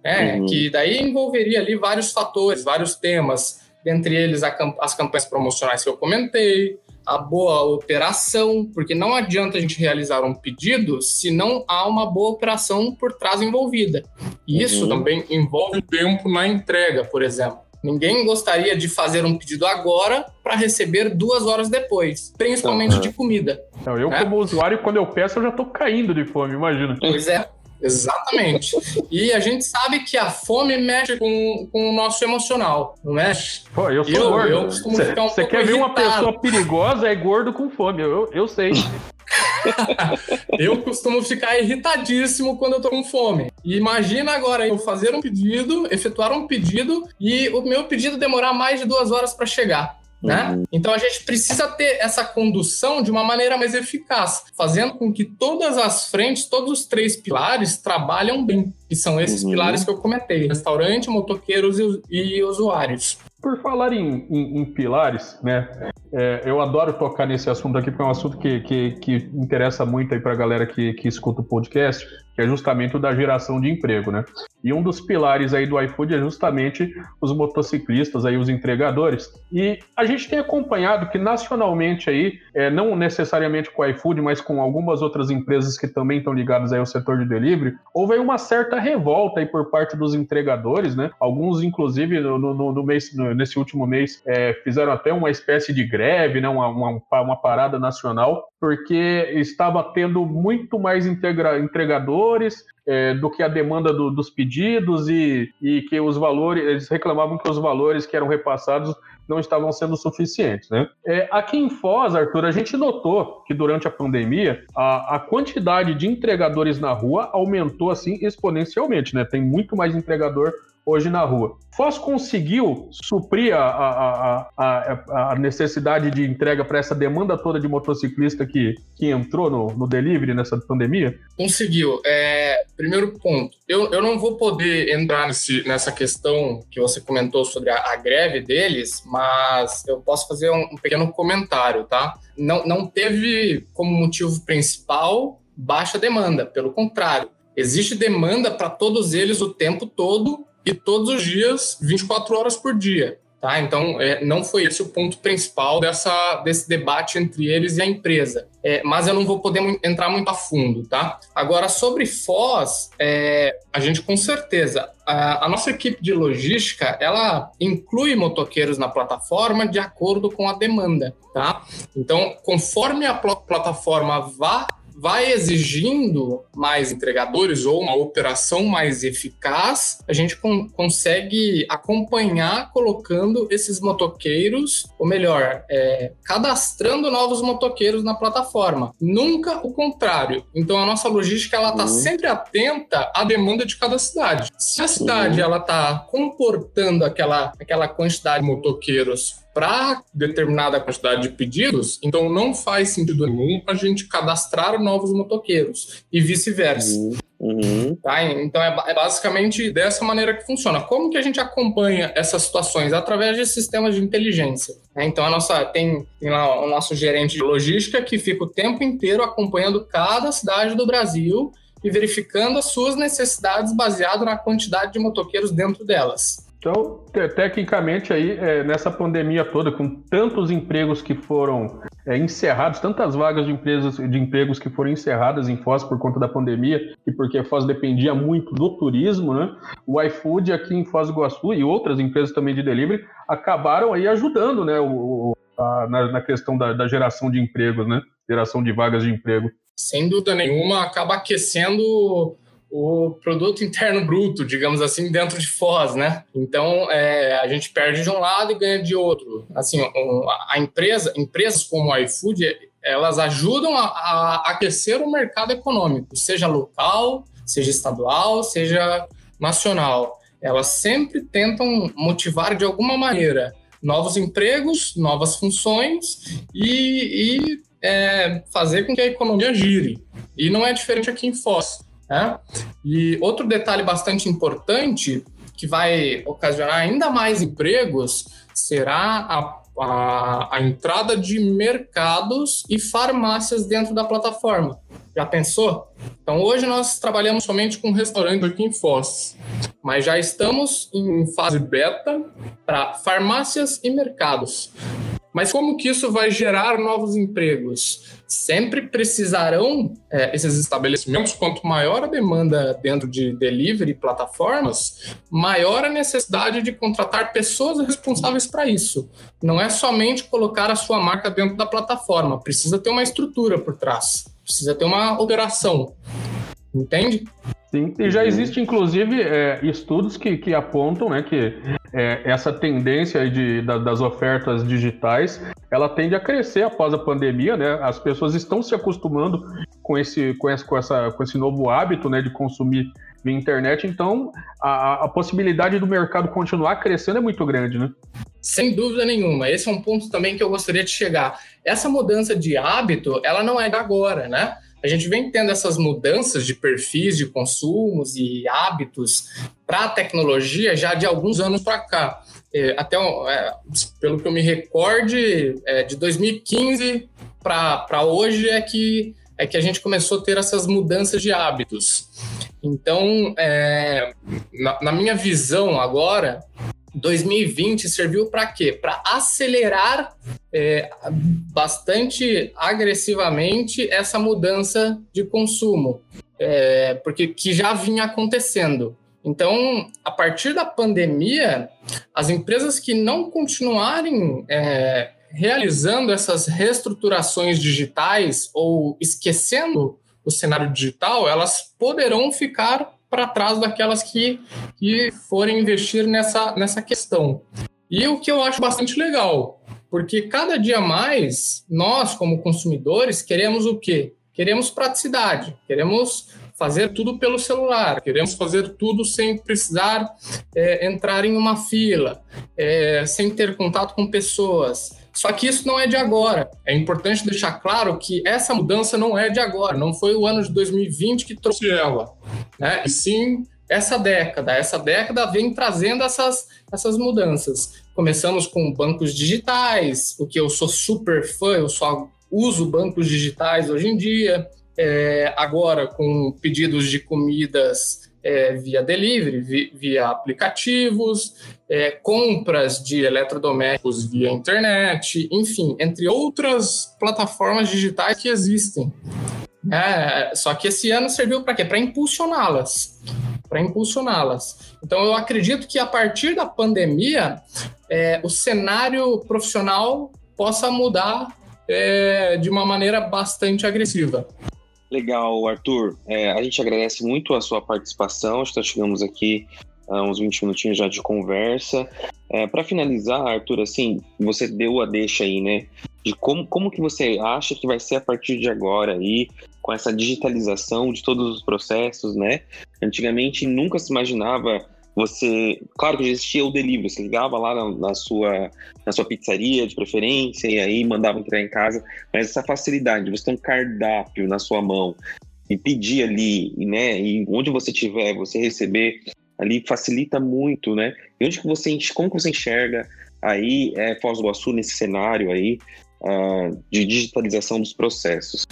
É, uhum. Que daí envolveria ali vários fatores, vários temas, dentre eles as campanhas promocionais que eu comentei, a boa operação, porque não adianta a gente realizar um pedido se não há uma boa operação por trás envolvida. E isso uhum. também envolve tempo na entrega, por exemplo. Ninguém gostaria de fazer um pedido agora para receber duas horas depois, principalmente uhum. de comida. Não, eu, né? como usuário, quando eu peço, eu já estou caindo de fome, imagina. Pois é. Exatamente. e a gente sabe que a fome mexe com, com o nosso emocional, não mexe? Pô, eu sou eu, gordo. Você um quer ver uma pessoa perigosa, é gordo com fome, eu, eu sei. Eu costumo ficar irritadíssimo quando eu tô com fome. E imagina agora eu fazer um pedido, efetuar um pedido e o meu pedido demorar mais de duas horas para chegar. Né? Uhum. Então a gente precisa ter essa condução de uma maneira mais eficaz, fazendo com que todas as frentes, todos os três pilares trabalham bem, que são esses uhum. pilares que eu comentei: restaurante, motoqueiros e, e usuários. Por falar em, em, em pilares, né? É, eu adoro tocar nesse assunto aqui, porque é um assunto que, que, que interessa muito aí para a galera que, que escuta o podcast, que é justamente o da geração de emprego, né? E um dos pilares aí do iFood é justamente os motociclistas, aí os entregadores. E a gente tem acompanhado que nacionalmente aí, é, não necessariamente com o iFood, mas com algumas outras empresas que também estão ligadas aí ao setor de delivery, houve uma certa revolta aí por parte dos entregadores, né? Alguns, inclusive, no, no, no mês, no, nesse último mês, é, fizeram até uma espécie de greve, né? uma, uma, uma parada nacional, porque estava tendo muito mais integra, entregadores, é, do que a demanda do, dos pedidos e, e que os valores, eles reclamavam que os valores que eram repassados não estavam sendo suficientes. Né? É, aqui em Foz, Arthur, a gente notou que durante a pandemia a, a quantidade de entregadores na rua aumentou assim exponencialmente. Né? Tem muito mais entregador hoje na rua. Foz conseguiu suprir a, a, a, a necessidade de entrega para essa demanda toda de motociclista que, que entrou no, no delivery nessa pandemia? Conseguiu. É, primeiro ponto, eu, eu não vou poder entrar nesse, nessa questão que você comentou sobre a, greve deles, mas eu posso fazer um, um pequeno comentário, tá? Não, não teve como motivo principal baixa demanda, pelo contrário. Existe demanda para todos eles o tempo todo e todos os dias, 24 horas por dia. Tá? Então, é, não foi esse o ponto principal dessa, desse debate entre eles e a empresa. É, mas eu não vou poder entrar muito a fundo. Tá? Agora, sobre Foz, é, a gente com certeza, a, a, nossa equipe de logística, ela inclui motoqueiros na plataforma de acordo com a demanda. Tá? Então, conforme a pl plataforma vá vai exigindo mais entregadores ou uma operação mais eficaz, a gente con consegue acompanhar colocando esses motoqueiros, ou melhor, é, cadastrando novos motoqueiros na plataforma. Nunca o contrário. Então a nossa logística ela está uhum. sempre atenta à demanda de cada cidade. Se a cidade uhum. ela está comportando aquela, aquela quantidade de motoqueiros para determinada quantidade de pedidos, então não faz sentido nenhum a gente cadastrar novos motoqueiros e vice-versa. Uhum. Uhum. Tá? Então é, é, basicamente dessa maneira que funciona. Como que a gente acompanha essas situações? Através de sistemas de inteligência. Né? Então a nossa tem, tem lá o nosso gerente de logística que fica o tempo inteiro acompanhando cada cidade do Brasil e verificando as suas necessidades baseado na quantidade de motoqueiros dentro delas. Então, te tecnicamente aí, é, nessa pandemia toda, com tantos empregos que foram é, encerrados, tantas vagas de, empresas, de empregos que foram encerradas em Foz por conta da pandemia, e porque Foz dependia muito do turismo, né? O iFood aqui em Foz do Iguaçu e outras empresas também de delivery acabaram aí ajudando, né? O, a, na, na, questão da, da geração de empregos, né? Geração de vagas de emprego. Sem dúvida nenhuma, acaba aquecendo o produto interno bruto, digamos assim, dentro de Foz, né? Então, é, a gente perde de um lado e ganha de outro. Assim, a empresa, empresas como a iFood, elas ajudam a, a aquecer o mercado econômico, seja local, seja estadual, seja nacional. Elas sempre tentam motivar de alguma maneira novos empregos, novas funções e, e é, fazer com que a economia gire. E não é diferente aqui em Foz. Né? E outro detalhe bastante importante que vai ocasionar ainda mais empregos será a, a, a, entrada de mercados e farmácias dentro da plataforma. Já pensou? Então, hoje nós trabalhamos somente com restaurantes aqui em Foz, mas já estamos em fase beta para farmácias e mercados. Mas como que isso vai gerar novos empregos? Sempre precisarão é, esses estabelecimentos, quanto maior a demanda dentro de delivery plataformas, maior a necessidade de contratar pessoas responsáveis para isso. Não é somente colocar a sua marca dentro da plataforma, precisa ter uma estrutura por trás, precisa ter uma operação. Entende? Sim, e já existe inclusive é, estudos que, que apontam né, que é, essa tendência de, da, das ofertas digitais ela tende a crescer após a pandemia, né? As pessoas estão se acostumando com esse, com esse, com essa, com esse novo hábito né, de consumir via internet, então a, a possibilidade do mercado continuar crescendo é muito grande, né? Sem dúvida nenhuma. Esse é um ponto também que eu gostaria de chegar. Essa mudança de hábito, ela não é de agora, né? A gente vem tendo essas mudanças de perfis de consumos e hábitos para a tecnologia já de alguns anos para cá. É, até, é, pelo que eu me recorde, é, de 2015 para hoje é que, é que a gente começou a ter essas mudanças de hábitos. Então, é, na, na minha visão agora, 2020 serviu para quê? Para acelerar é, bastante agressivamente essa mudança de consumo, é, porque que já vinha acontecendo. Então, a partir da pandemia, as empresas que não continuarem é, realizando essas reestruturações digitais ou esquecendo o cenário digital, elas poderão ficar para trás daquelas que, que forem investir nessa, nessa questão. E o que eu acho bastante legal, porque cada dia mais nós, como consumidores, queremos o quê? Queremos praticidade, queremos fazer tudo pelo celular, queremos fazer tudo sem precisar é, entrar em uma fila, é, sem ter contato com pessoas. Só que isso não é de agora. É importante deixar claro que essa mudança não é de agora, não foi o ano de 2020 que trouxe ela, né? E sim essa década. Essa década vem trazendo essas, essas mudanças. Começamos com bancos digitais, o que eu sou super fã, eu só uso bancos digitais hoje em dia. É, agora com pedidos de comidas é, via delivery, via, via aplicativos, é, compras de eletrodomésticos via internet, enfim, entre outras plataformas digitais que existem. É, só que esse ano serviu para quê? Para impulsioná-las. Para impulsioná-las. Então, eu acredito que a partir da pandemia, é, o cenário profissional possa mudar é, de uma maneira bastante agressiva. Legal, Arthur. É, a gente agradece muito a sua participação. Nós chegamos aqui a uns 20 minutinhos já de conversa. É, Para finalizar, Arthur, assim, você deu a deixa aí, né? De como, como que você acha que vai ser a partir de agora aí, com essa digitalização de todos os processos, né? Antigamente nunca se imaginava você, claro que existia o delivery, você ligava lá na, na, sua, na sua pizzaria de preferência e aí mandava entregar em casa, mas essa facilidade de você ter um cardápio na sua mão e pedir ali, né, e onde você estiver, você receber ali facilita muito, né? E onde que você, como que você enxerga aí é, Foz do Iguaçu nesse cenário aí uh, de digitalização dos processos?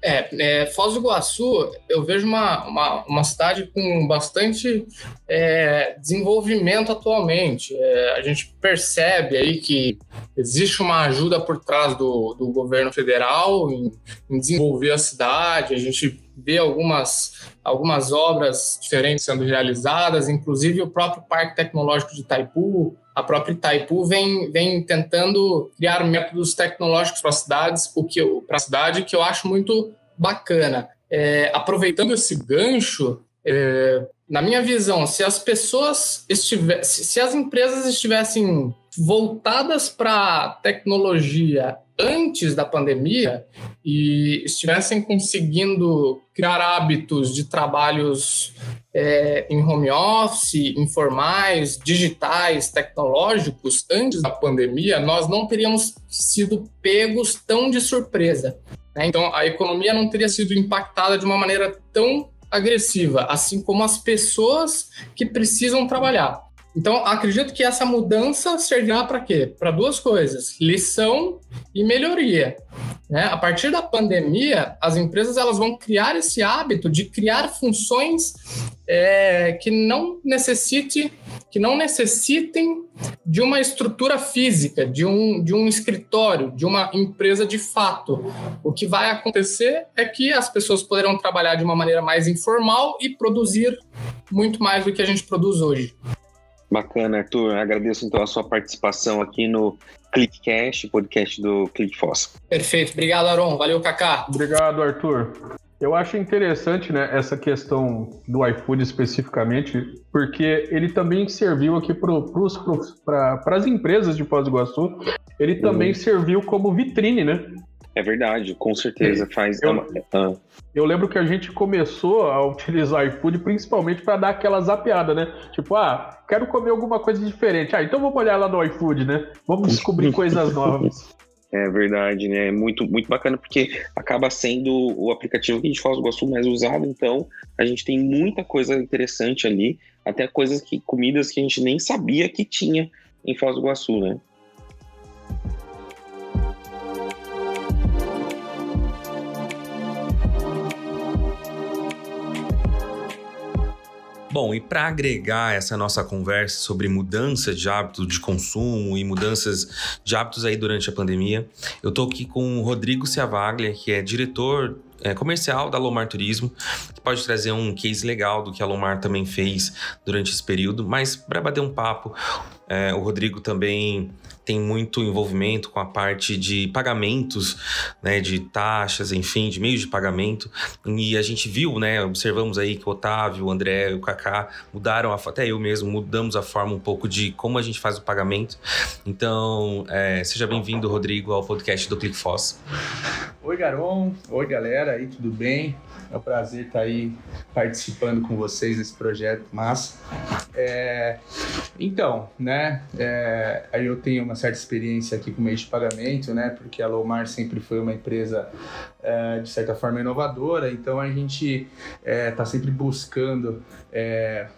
É, é, Foz do Iguaçu, eu vejo uma, uma, uma cidade com bastante é, desenvolvimento atualmente. É, a gente percebe aí que existe uma ajuda por trás do, do governo federal em, em desenvolver a cidade, a gente vê algumas, algumas obras diferentes sendo realizadas, inclusive o próprio Parque Tecnológico de Itaipu, a própria Itaipu vem, vem tentando criar métodos tecnológicos para cidades, o que para a cidade que eu acho muito bacana. É, aproveitando esse gancho, é, na minha visão, se as pessoas estivessem, se as empresas estivessem voltadas para tecnologia antes da pandemia e estivessem conseguindo criar hábitos de trabalhos é, em home office, informais, digitais, tecnológicos, antes da pandemia, nós não teríamos sido pegos tão de surpresa. Né? Então, a economia não teria sido impactada de uma maneira tão agressiva, assim como as pessoas que precisam trabalhar. Então, acredito que essa mudança servirá para quê? Para duas coisas: lição e melhoria. Né? A partir da pandemia, as empresas elas vão criar esse hábito de criar funções é, que não necessite, que não necessitem de uma estrutura física, de um, de um escritório, de uma empresa de fato. O que vai acontecer é que as pessoas poderão trabalhar de uma maneira mais informal e produzir muito mais do que a gente produz hoje. Bacana, Arthur. Agradeço então a sua participação aqui no ClickCast, podcast do ClickFoss. Perfeito. Obrigado, Aron. Valeu, Kaká. Obrigado, Arthur. Eu acho interessante né, essa questão do iFood especificamente, porque ele também serviu aqui para as empresas de Pós do Iguaçu, ele também uhum. serviu como vitrine, né? É verdade, com certeza faz. Eu, ah. eu lembro que a gente começou a utilizar o iFood principalmente para dar aquela zapeada, né? Tipo, ah, quero comer alguma coisa diferente. Ah, então vamos olhar lá no iFood, né? Vamos descobrir coisas novas. (laughs) É verdade, né? Muito, muito bacana, porque acaba sendo o aplicativo que a gente faz gosto mais usado, então a gente tem muita coisa interessante ali, até coisas que, comidas que a gente nem sabia que tinha em Foz do Iguaçu, né? Bom, e para agregar essa nossa conversa sobre mudança de hábito de consumo e mudanças de hábitos aí durante a pandemia, eu estou aqui com o Rodrigo Ciavaglia, que é diretor é, comercial da Lomar Turismo, que pode trazer um case legal do que a Lomar também fez durante esse período. Mas para bater um papo, é, o Rodrigo também tem muito envolvimento com a parte de pagamentos, né, de taxas, enfim, de meios de pagamento. E a gente viu, né, observamos aí que o Otávio, o André, o Kaká mudaram, a, até eu mesmo, mudamos a forma um pouco de como a gente faz o pagamento. Então, é, seja bem-vindo, Rodrigo, ao podcast do ClickFoss. Oi, Garon. Oi, galera. Aí, tudo bem? É um prazer estar aí participando com vocês nesse projeto massa. É, então, né, é, aí eu tenho uma certa experiência aqui com meio de pagamento, né, porque a Lomar sempre foi uma empresa é, de certa forma inovadora, então a gente está é, sempre buscando é,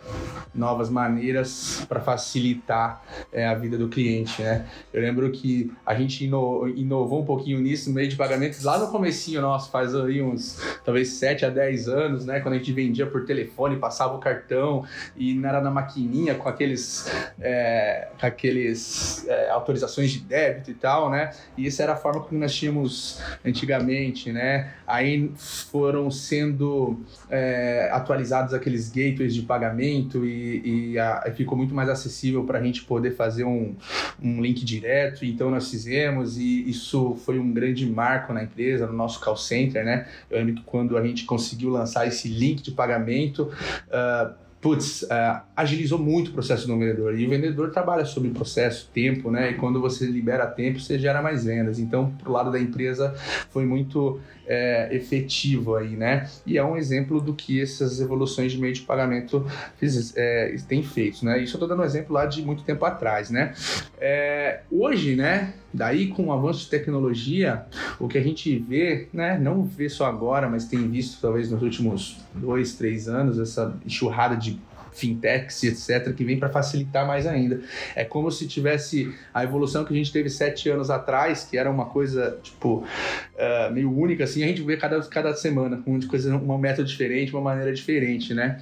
novas maneiras para facilitar é, a vida do cliente, né. Eu lembro que a gente inovou um pouquinho nisso no meio de pagamentos lá no comecinho nosso, faz aí uns talvez sete 7 a 10 anos, né? Quando a gente vendia por telefone, passava o cartão e não era na maquininha com aqueles, é, com aqueles é, autorizações de débito e tal, né? E essa era a forma como nós tínhamos antigamente, né? Aí foram sendo é, atualizados aqueles gateways de pagamento e, e, a, e ficou muito mais acessível para a gente poder fazer um, um link direto. Então nós fizemos e isso foi um grande marco na empresa, no nosso call center, né? Eu lembro que quando a gente conseguiu lançar esse link de pagamento, uh, putz, uh, agilizou muito o processo do vendedor. E o vendedor trabalha sobre processo, tempo, né? E quando você libera tempo, você gera mais vendas. Então, pro lado da empresa, foi muito é, efetivo aí, né? E é um exemplo do que essas evoluções de meio de pagamento fiz, é, têm feito, né? Isso eu tô dando um exemplo lá de muito tempo atrás, né? É, hoje, né? Daí, com o avanço de tecnologia, o que a gente vê, né? Não vê só agora, mas tem visto talvez nos últimos dois, três anos, essa enxurrada de fintechs, etc., que vem para facilitar mais ainda. É como se tivesse a evolução que a gente teve sete anos atrás, que era uma coisa, tipo, uh, meio única, assim, a gente vê cada, cada semana, uma, coisa, uma método diferente, uma maneira diferente, né?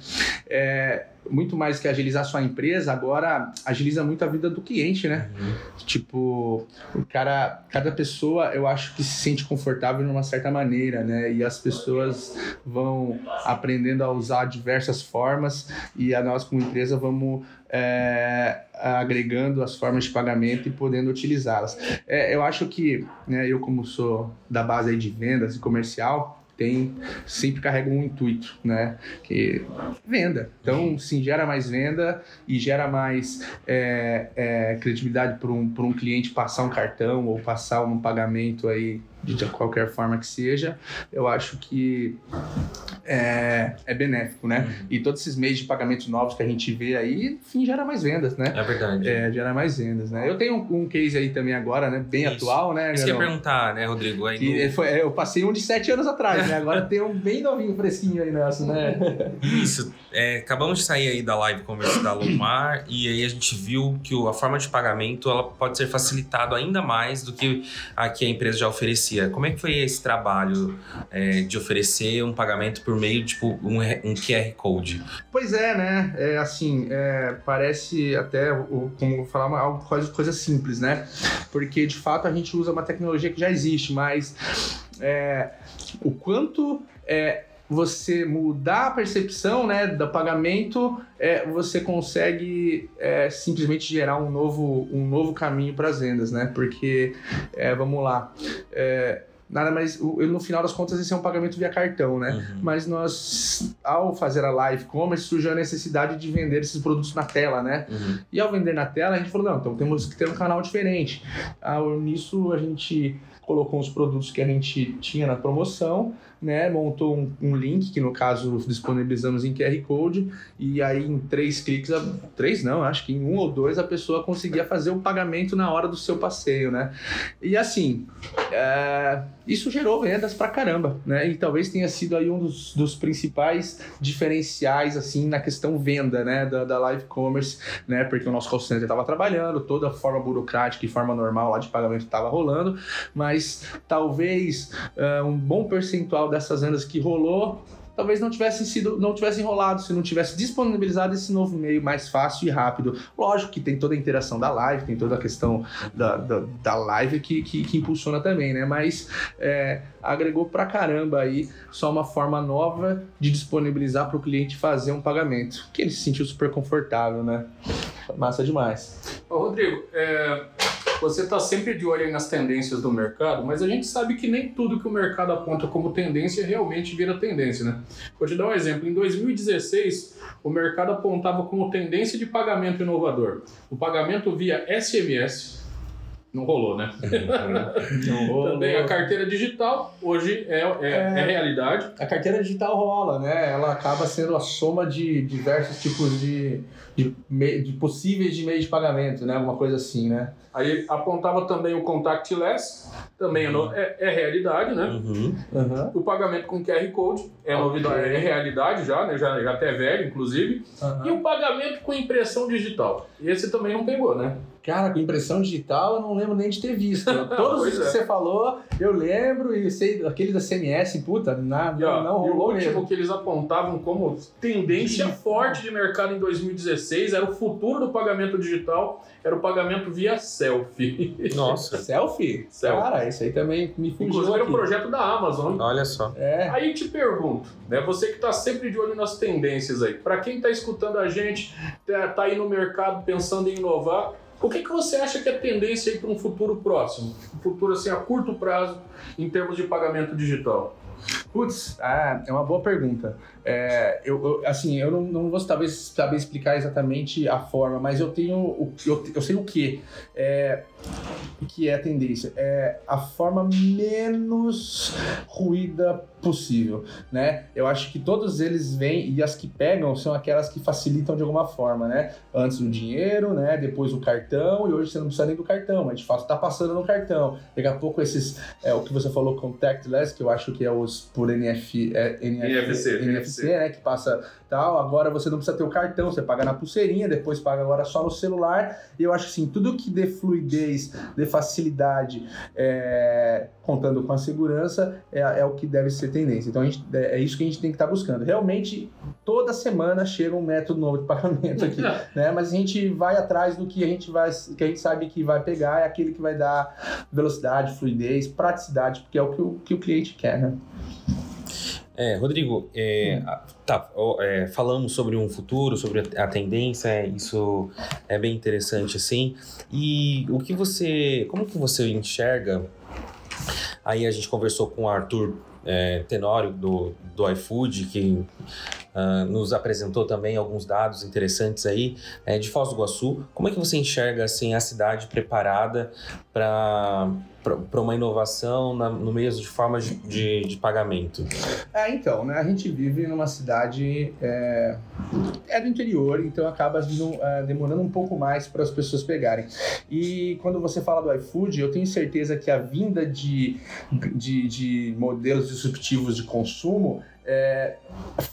É, muito mais que agilizar sua empresa, agora agiliza muito a vida do cliente, né? Uhum. Tipo, o cara, cada pessoa eu acho que se sente confortável de uma certa maneira, né? E as pessoas vão aprendendo a usar diversas formas e a nós como empresa vamos é, agregando as formas de pagamento e podendo utilizá-las. É, eu acho que, né, eu como sou da base de vendas e comercial, tem sempre carrega um intuito, né? Que venda. Então, sim, gera mais venda e gera mais é, é, credibilidade para um, um cliente passar um cartão ou passar um pagamento aí de qualquer forma que seja, eu acho que é, é benéfico, né? Uhum. E todos esses meios de pagamentos novos que a gente vê aí, enfim, gera mais vendas, né? É verdade. É, gera mais vendas, né? Eu tenho um, um case aí também agora, né? Bem Isso. atual, né? Isso que ia perguntar, né, Rodrigo? Aí que no... foi, é, eu passei um de sete anos atrás, né? Agora tem um bem novinho, fresquinho aí nessa, né? (laughs) Isso. É, acabamos de sair aí da live conversa da Lomar e aí a gente viu que a forma de pagamento ela pode ser facilitada ainda mais do que a que a empresa já oferecia. Como é que foi esse trabalho é, de oferecer um pagamento por meio de tipo, um, um QR Code? Pois é, né? É, assim, é, parece até, como falar, uma, coisa simples, né? Porque de fato a gente usa uma tecnologia que já existe, mas é, o quanto é, você mudar a percepção né, do pagamento, é, você consegue é, simplesmente gerar um novo, um novo caminho para as vendas, né? Porque, é, vamos lá, é, nada mais. No final das contas, esse é um pagamento via cartão, né? Uhum. Mas nós, ao fazer a live commerce, surgiu a necessidade de vender esses produtos na tela, né? Uhum. E ao vender na tela, a gente falou: não, então temos que ter um canal diferente. Ah, nisso, a gente colocou os produtos que a gente tinha na promoção né, montou um, um, link, que no caso disponibilizamos em QR Code, e aí em três cliques, três não, acho que em um ou dois a pessoa conseguia fazer o pagamento na hora do seu passeio, né? E assim, é, isso gerou vendas pra caramba, né? E talvez tenha sido aí um dos, dos principais diferenciais, assim, na questão venda, né, da, da live commerce, né? Porque o nosso call center estava trabalhando, toda a forma burocrática e forma normal lá de pagamento estava rolando, mas talvez uh, um bom percentual dessas vendas que rolou talvez não tivessem sido, não tivessem enrolado se não tivesse disponibilizado esse novo meio mais fácil e rápido. Lógico que tem toda a interação da live, tem toda a questão da, da, da live que, que, que, impulsiona também, né? Mas é, agregou pra caramba aí só uma forma nova de disponibilizar para o cliente fazer um pagamento, que ele se sentiu super confortável, né? Massa demais. Ô, Rodrigo, é, você está sempre de olho nas tendências do mercado, mas a gente sabe que nem tudo que o mercado aponta como tendência realmente vira tendência, né? Vou te dar um exemplo. Em 2016, o mercado apontava como tendência de pagamento inovador o pagamento via SMS, não rolou, né? Não rolou. Também a carteira digital hoje é, é, é, é, realidade. A carteira digital rola, né? Ela acaba sendo a soma de diversos tipos de, de, de possíveis de meios de pagamento, né? Alguma coisa assim, né? Aí apontava também o contactless, também é uhum. é, é, realidade, né? Uhum. Uhum. O pagamento com QR Code é okay. novidade, é realidade já, né? Já, já até velho, inclusive. E o pagamento com impressão digital. Esse também não pegou, né? Cara, com impressão digital eu não lembro nem de ter visto. (laughs) Todos os que é. você falou, eu lembro e sei aquele da CMS, puta, na, E, ó, não e o rolou último mesmo. que eles apontavam como tendência forte de mercado em 2016 era o futuro do pagamento digital, era o pagamento via selfie. Nossa, (laughs) Selfie? Selfie. Cara, isso aí também me fugiu Inclusive era um aqui. projeto da Amazon. olha só. É. Aí te pergunto, né? Você que está sempre de olho nas tendências aí, para quem está escutando a gente, tá, tá aí no mercado pensando em inovar, o que, que você acha que é tendência aí para um futuro próximo? Um futuro assim a curto prazo em termos de pagamento digital? Putz, ah, é uma boa pergunta. É, eu, eu- assim, eu não, não vou talvez saber explicar exatamente a forma, mas eu tenho, o- eu, eu sei o que é que é a tendência, é a forma menos ruída possível, né? Eu acho que todos eles vêm e as que pegam são aquelas que facilitam de alguma forma, né? Antes o dinheiro, né? Depois o cartão e hoje você não precisa nem do cartão, mas de fato tá passando no cartão. Daqui a pouco esses, é, o que você falou contactless, que eu acho que é os por NF, é, NF, NFC, NFC, né? Que passa tal. Agora você não precisa ter o cartão, você paga na pulseirinha, depois paga agora só no celular. E eu acho assim, tudo que dê fluidez, dê facilidade, é, contando com a segurança, é, é o que deve ser tendência. Então gente, é, é isso que a gente tem que estar buscando. Realmente, toda semana chega um método novo de pagamento aqui, (laughs) né? Mas a gente vai atrás do que a gente vai, que a gente sabe que vai pegar, é aquele que vai dar velocidade, fluidez, praticidade, porque é o que o, que o cliente quer, né? É, Rodrigo, é, a- tá, é, falamos sobre um futuro, sobre a, tendência, isso é bem interessante, assim. E o que você, como que você enxerga? Aí a gente conversou com o Arthur é, Tenório do, do iFood, que ah, nos apresentou também alguns dados interessantes aí é, de Foz do Iguaçu. Como é que você enxerga assim a cidade preparada para para uma inovação na- no meio de formas de, de, de pagamento? É, então, né? A gente vive numa cidade é, é do interior, então acaba é, demorando um pouco mais para as pessoas pegarem. E quando você fala do iFood, eu tenho certeza que a vinda de, de, de modelos disruptivos de consumo é,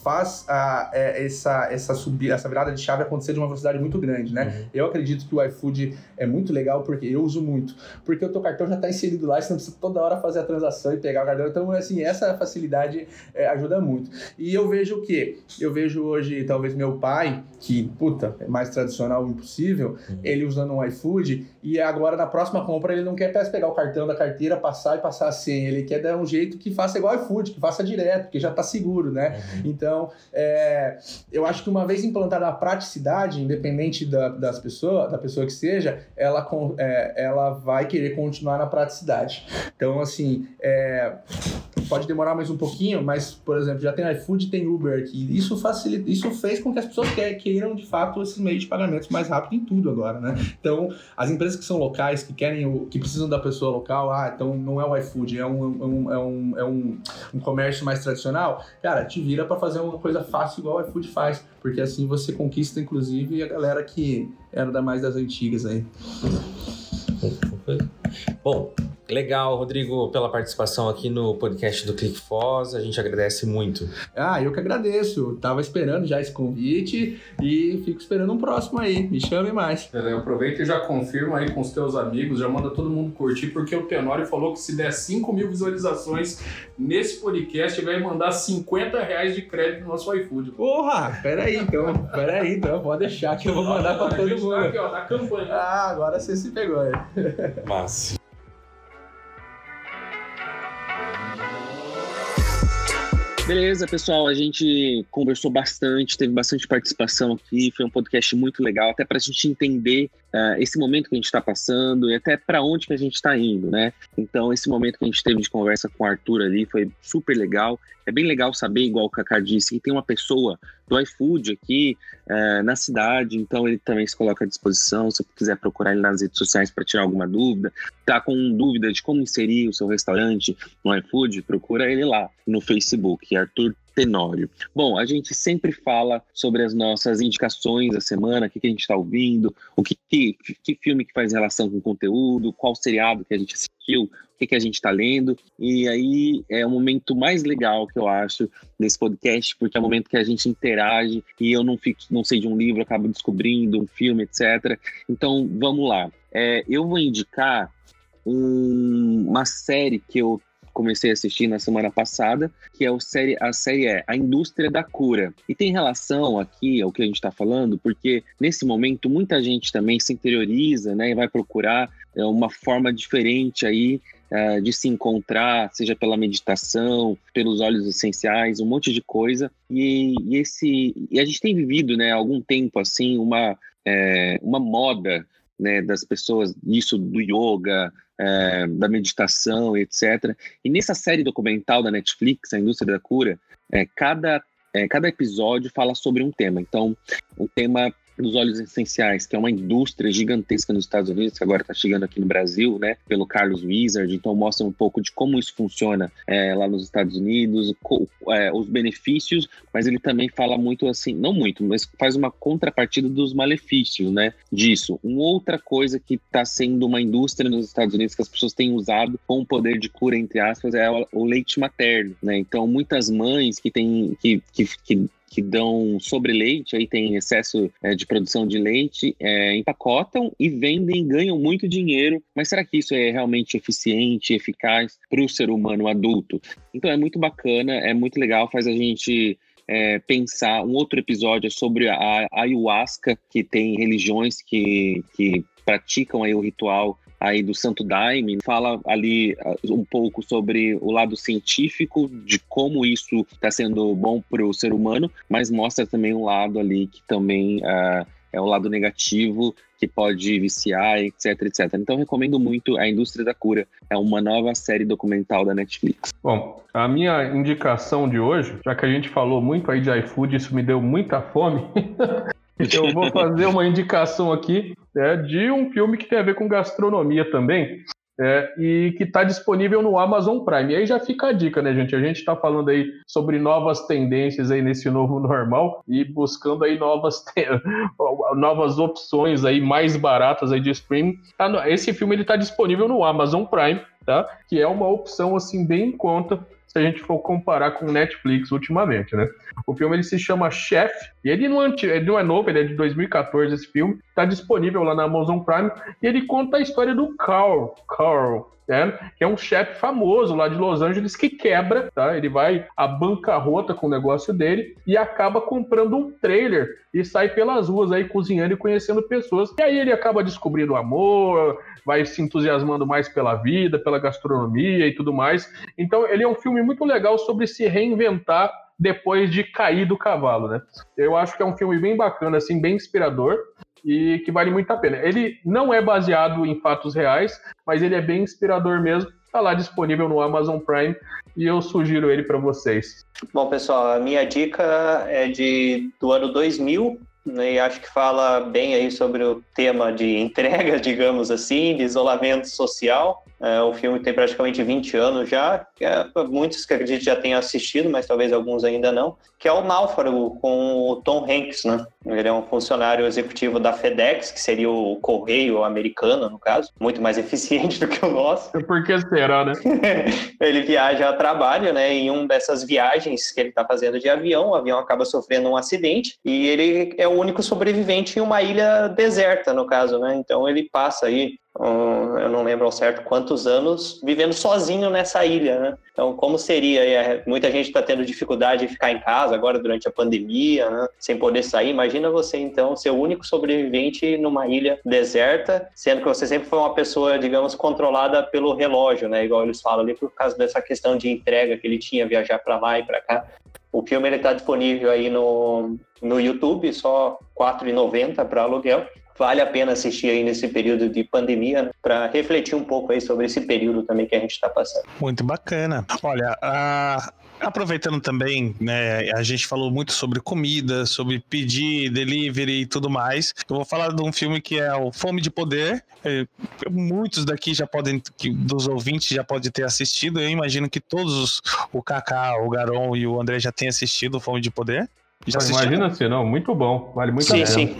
faz a, é, essa, essa, subir, essa virada de chave acontecer de uma velocidade muito grande, né? Eu acredito que o iFood é muito legal porque eu uso muito. Porque o teu cartão já está inserido lá, você não precisa toda hora fazer a transação e pegar o cartão. Então, assim, essa facilidade é, ajuda muito. E eu vejo o quê? Eu vejo hoje, talvez, meu pai, que, puta, é mais tradicional impossível, Uhum. ele usando um iFood, e agora na próxima compra ele não quer pegar o cartão da carteira, passar e passar a senha. Ele quer dar um jeito que faça igual iFood, que faça direto, porque já está seguro, né? Então, é, eu acho que uma vez implantada a praticidade, independente da, das pessoas, da pessoa que seja, ela, é, ela vai querer continuar na praticidade. Então, assim, é, pode demorar mais um pouquinho, mas, por exemplo, já tem iFood e tem Uber aqui. Isso facilita, isso fez com que as pessoas que- queiram, de fato, esses meios de pagamentos mais rápido em tudo agora, né? Então, as empresas que são locais, que querem o, que precisam da pessoa local, ah, então não é o iFood, é um, é um, é um, é um, um comércio mais tradicional, cara, te vira para fazer uma coisa fácil igual o iFood faz, porque assim você conquista, inclusive, a galera que era da mais das antigas aí. Bom, legal, Rodrigo, pela participação aqui no podcast do Click Foz. A gente agradece muito. Ah, eu que agradeço. Tava esperando já esse convite e fico esperando um próximo aí. Me chame mais. É, Aproveita e já confirma aí com os teus amigos, já manda todo mundo curtir, porque o Tenório falou que se der 5 mil visualizações nesse podcast, vai mandar 50 reais de crédito no nosso iFood. Porra, peraí então. Peraí então, pode deixar que eu vou mandar pra todo gente mundo. Tá aqui, ó, na campanha. Ah, agora você se pegou. né? Mas. Beleza, pessoal, a gente conversou bastante, teve bastante participação aqui, foi um podcast muito legal, até para a gente entender uh, esse momento que a gente está passando e até para onde que a gente está indo, né? Então, esse momento que a gente teve de conversa com o Arthur ali foi super legal. É bem legal saber, igual o Kaká disse, que tem uma pessoa do iFood aqui uh, na cidade, então ele também se coloca à disposição, se você quiser procurar ele nas redes sociais para tirar alguma dúvida, tá com dúvida de como inserir o seu restaurante no iFood, procura ele lá no Facebook, Arthur Tenório. Bom, a gente sempre fala sobre as nossas indicações da semana, o que, que a gente está ouvindo, o que, que, que filme que faz relação com o conteúdo, qual seriado que a gente assistiu, o que, que a gente está lendo. E aí é o momento mais legal que eu acho desse podcast, porque é o momento que a gente interage e eu não, fico, não sei de um livro, acabo descobrindo um filme, etc. Então, vamos lá. é, eu vou indicar um, uma série que eu comecei a assistir na semana passada, que é o série, a série é A Indústria da Cura. E tem relação aqui ao que a gente está falando, porque nesse momento muita gente também se interioriza, né, e vai procurar é, uma forma diferente aí é, de se encontrar, seja pela meditação, pelos óleos essenciais, um monte de coisa. E, e esse, e a gente tem vivido, né, há algum tempo assim, uma é, uma moda né, das pessoas, isso do yoga, é, da meditação, etc. E nessa série documental da Netflix, A Indústria da Cura, é, cada, é, cada episódio fala sobre um tema. Então, o tema dos óleos essenciais, que é uma indústria gigantesca nos Estados Unidos, que agora está chegando aqui no Brasil, né, pelo Carlos Wizard. Então mostra um pouco de como isso funciona é, lá nos Estados Unidos, é, os benefícios, mas ele também fala muito assim, não muito, mas faz uma contrapartida dos malefícios, né, disso. Uma outra coisa que está sendo uma indústria nos Estados Unidos que as pessoas têm usado com o poder de cura entre aspas é o leite materno, né? Então muitas mães que têm que, que, que que dão sobre leite, aí tem excesso é, de produção de leite, é, empacotam e vendem, ganham muito dinheiro. Mas será que isso é realmente eficiente, eficaz para o ser humano adulto? Então é muito bacana, é muito legal, faz a gente é, pensar. Um outro episódio sobre a ayahuasca, que tem religiões que, que praticam aí o ritual aí do Santo Daime, fala ali uh, um pouco sobre o lado científico de como isso está sendo bom para o ser humano, mas mostra também um lado ali que também uh, é o lado negativo que pode viciar, etc, etc. Então recomendo muito A Indústria da Cura. É uma nova série documental da Netflix. Bom, a minha indicação de hoje, já que a gente falou muito aí de iFood, isso me deu muita fome. (laughs) Eu vou fazer uma indicação aqui é, de um filme que tem a ver com gastronomia também. É, e que está disponível no Amazon Prime. E aí já fica a dica, né, gente? A gente está falando aí sobre novas tendências aí nesse novo normal e buscando aí novas, (laughs) novas opções aí mais baratas aí de streaming. Tá esse filme ele está disponível no Amazon Prime, tá? Que é uma opção assim bem em conta se a gente for comparar com Netflix ultimamente, né? O filme ele se chama Chef, e ele não, é, ele não é novo, ele é de 2014 esse filme, está disponível lá na Amazon Prime, e ele conta a história do Carl, Carl, né? que é um chefe famoso lá de Los Angeles que quebra, tá? Ele vai à bancarrota com o negócio dele e acaba comprando um trailer e sai pelas ruas aí cozinhando e conhecendo pessoas. E aí ele acaba descobrindo o amor, vai se entusiasmando mais pela vida, pela gastronomia e tudo mais. Então, ele é um filme muito legal sobre se reinventar depois de cair do cavalo, né? Eu acho que é um filme bem bacana, assim, bem inspirador e que vale muito a pena. Ele não é baseado em fatos reais, mas ele é bem inspirador mesmo. Está lá disponível no Amazon Prime e eu sugiro ele para vocês. Bom, pessoal, a minha dica é de do ano 2000, né, e acho que fala bem aí sobre o tema de (laughs) entrega, digamos assim, de isolamento social. É, o filme tem praticamente 20 anos já, é, muitos que acredito já tenham assistido, mas talvez alguns ainda não, que é o Náufrago com o Tom Hanks, né? Ele é um funcionário executivo da FedEx, que seria o correio americano, no caso, muito mais (laughs) eficiente do que o nosso. Por que será, né? (laughs) ele viaja a trabalho, né? Em uma dessas viagens que ele está fazendo de avião, o avião acaba sofrendo um acidente e ele é o único sobrevivente em uma ilha deserta, no caso, né? Então ele passa aí eu não lembro ao certo quantos anos, vivendo sozinho nessa ilha, né? Então, como seria? É, muita gente está tendo dificuldade de ficar em casa agora durante a pandemia, né? sem poder sair. Imagina você, então, ser o único sobrevivente numa ilha deserta, sendo que você sempre foi uma pessoa, digamos, controlada pelo relógio, né? Igual eles falam ali, por causa dessa questão de entrega que ele tinha, viajar para lá e para cá. O filme está disponível aí no, no YouTube, só R$ 4,90 para aluguel vale a pena assistir aí nesse período de pandemia, né, para refletir um pouco aí sobre esse período também que a gente está passando. Muito bacana. Olha, a, Aproveitando também, né, a gente falou muito sobre comida, sobre pedir, delivery e tudo mais. Eu vou falar de um filme que é o Fome de Poder. É, muitos daqui já podem, dos ouvintes já podem ter assistido. Eu imagino que todos, o Kaká, o Garon e o André já tenham assistido o Fome de Poder. Já Imagina se não, muito bom, vale muito a Sim, pena. sim.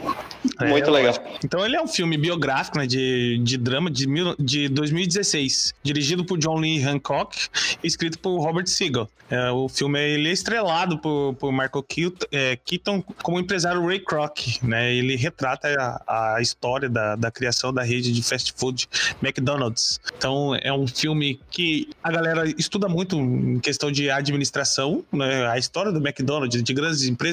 É, Muito legal. Então ele é um filme biográfico, né, de, de drama de, mil, de 2016, dirigido por John Lee Hancock e escrito por Robert Siegel. É, o filme ele é estrelado por, por Michael Keaton, é, Keaton como empresário Ray Kroc, né? Ele retrata a, a história da, da criação da rede de fast food McDonald's. Então é um filme que a galera estuda muito em questão de administração, né? A história do McDonald's, de grandes empresas,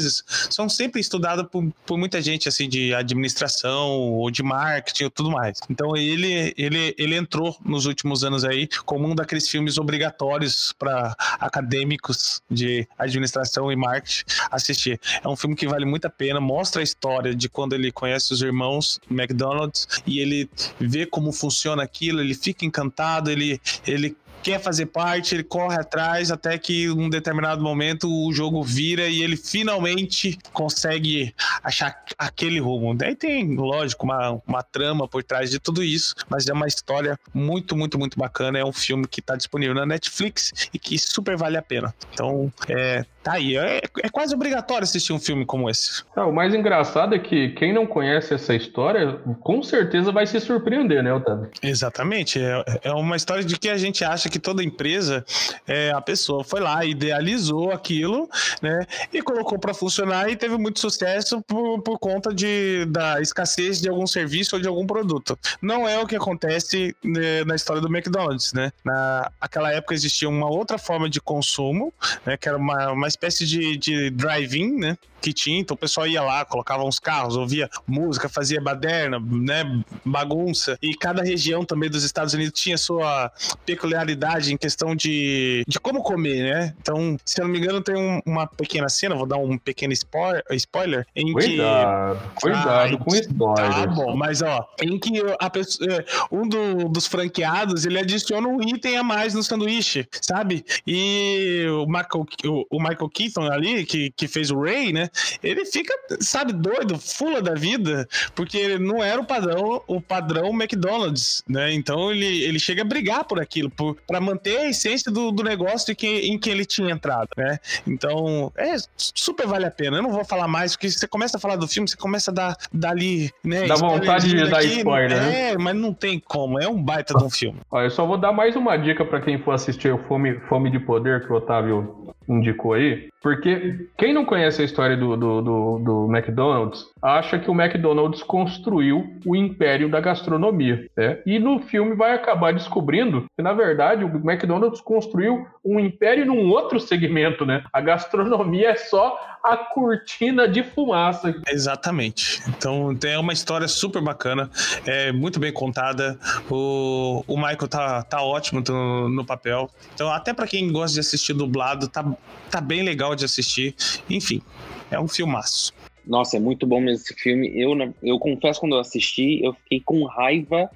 são sempre estudadas por, por muita gente assim de administração ou de marketing ou tudo mais. Então ele, ele, ele entrou nos últimos anos aí como um daqueles filmes obrigatórios para acadêmicos de administração e marketing assistir. É um filme que vale muito a pena, mostra a história de quando ele conhece os irmãos McDonald's e ele vê como funciona aquilo, ele fica encantado, ele, ele quer fazer parte, ele corre atrás até que um determinado momento o jogo vira e ele finalmente consegue achar aquele rumo. Daí tem, lógico, uma, uma trama por trás de tudo isso, mas é uma história muito, muito, muito bacana. É um filme que está disponível na Netflix e que super vale a pena. Então, é, tá aí. É, é quase obrigatório assistir um filme como esse. Ah, o mais engraçado é que quem não conhece essa história, com certeza vai se surpreender, né, Otávio? Exatamente. É, é uma história de que a gente acha que toda empresa, é, a pessoa foi lá, idealizou aquilo, né, e colocou para funcionar e teve muito sucesso por, por conta de, da escassez de algum serviço ou de algum produto. Não é o que acontece né, na história do McDonald's, né? Na aquela época existia uma outra forma de consumo, né, que era uma, uma espécie de, de drive-in, né? Que tinha, então o pessoal ia lá, colocava uns carros, ouvia música, fazia baderna, né? Bagunça. E cada região também dos Estados Unidos tinha sua peculiaridade em questão de, de como comer, né? Então, se eu não me engano, tem um- uma pequena cena, vou dar um pequeno spoiler, spoiler em Cuidado, cuidado Ai, com spoilers. Tá bom, mas ó, em que a pessoa, é, um do- dos franqueados ele adiciona um item a mais no sanduíche, sabe? E o Michael, o, o Michael Keaton ali, que, que fez o Ray, né? Ele fica, sabe, doido, fula da vida, porque ele não era o padrão, o padrão McDonald's, né? Então ele, ele chega a brigar por aquilo, por, pra manter a essência do, do negócio em que, em que ele tinha entrado, né? Então, é super vale a pena. Eu não vou falar mais, porque você começa a falar do filme, você começa a dar, dar ali, né? Dá vontade de dar spoiler, né? É, mas não tem como. É um baita de um filme. Ó, eu só vou dar mais uma dica pra quem for assistir o Fome, Fome de Poder que o Otávio indicou aí. Porque quem não conhece a história do, do, do, do McDonald's acha que o McDonald's construiu o império da gastronomia. Né? E no filme vai acabar descobrindo que, na verdade, o McDonald's construiu um império num outro segmento. Né? A gastronomia é só a cortina de fumaça. Exatamente. Então tem uma história super bacana, é muito bem contada. O, o Michael tá, tá ótimo no, no papel. Então, até pra quem gosta de assistir dublado, tá, tá bem legal de assistir. Enfim, é um filmaço. Nossa, é muito bom mesmo esse filme. Eu, eu confesso, quando eu assisti, eu fiquei com raiva,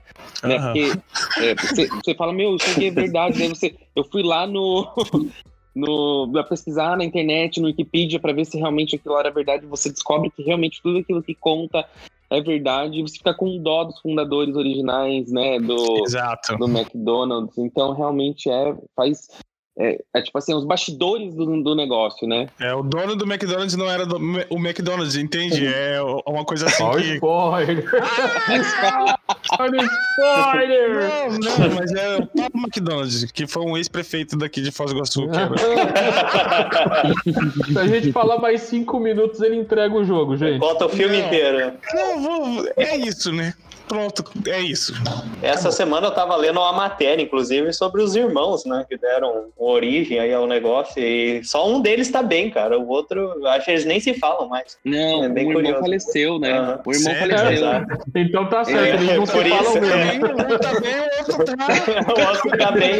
né? Aham. Porque é, você, você fala, meu, isso aqui é verdade. Daí você, eu fui lá no, no pra pesquisar na internet, no Wikipedia, para ver se realmente aquilo era verdade. Você descobre que realmente tudo aquilo que conta é verdade. Você fica com dó dos fundadores originais, né? Do, Exato. do McDonald's. Então, realmente é. Faz. É, é tipo assim, os bastidores do, do negócio, né? É, o dono do McDonald's não era do- o McDonald's, entende? É uma coisa assim Olha o que. spoiler! (laughs) Olha o spoiler! Não, não, mas é o Pablo McDonald's, que foi um ex-prefeito daqui de Foz do Iguaçu. que era- Se a gente falar mais cinco minutos, ele entrega o jogo, gente. Conta o filme Não. inteiro. Não, vou- é isso, né? Pronto, é isso. Essa semana eu tava lendo uma matéria, inclusive, sobre os irmãos, né? Que deram origem aí ao negócio. E só um deles tá bem, cara. O outro, acho que eles nem se falam mais. Não, É bem o irmão curioso. faleceu, né? O irmão Sério? faleceu. Exato. Então tá certo, É, eles não se falam mesmo. é. Um tá bem, o outro tá. (laughs) o outro tá bem.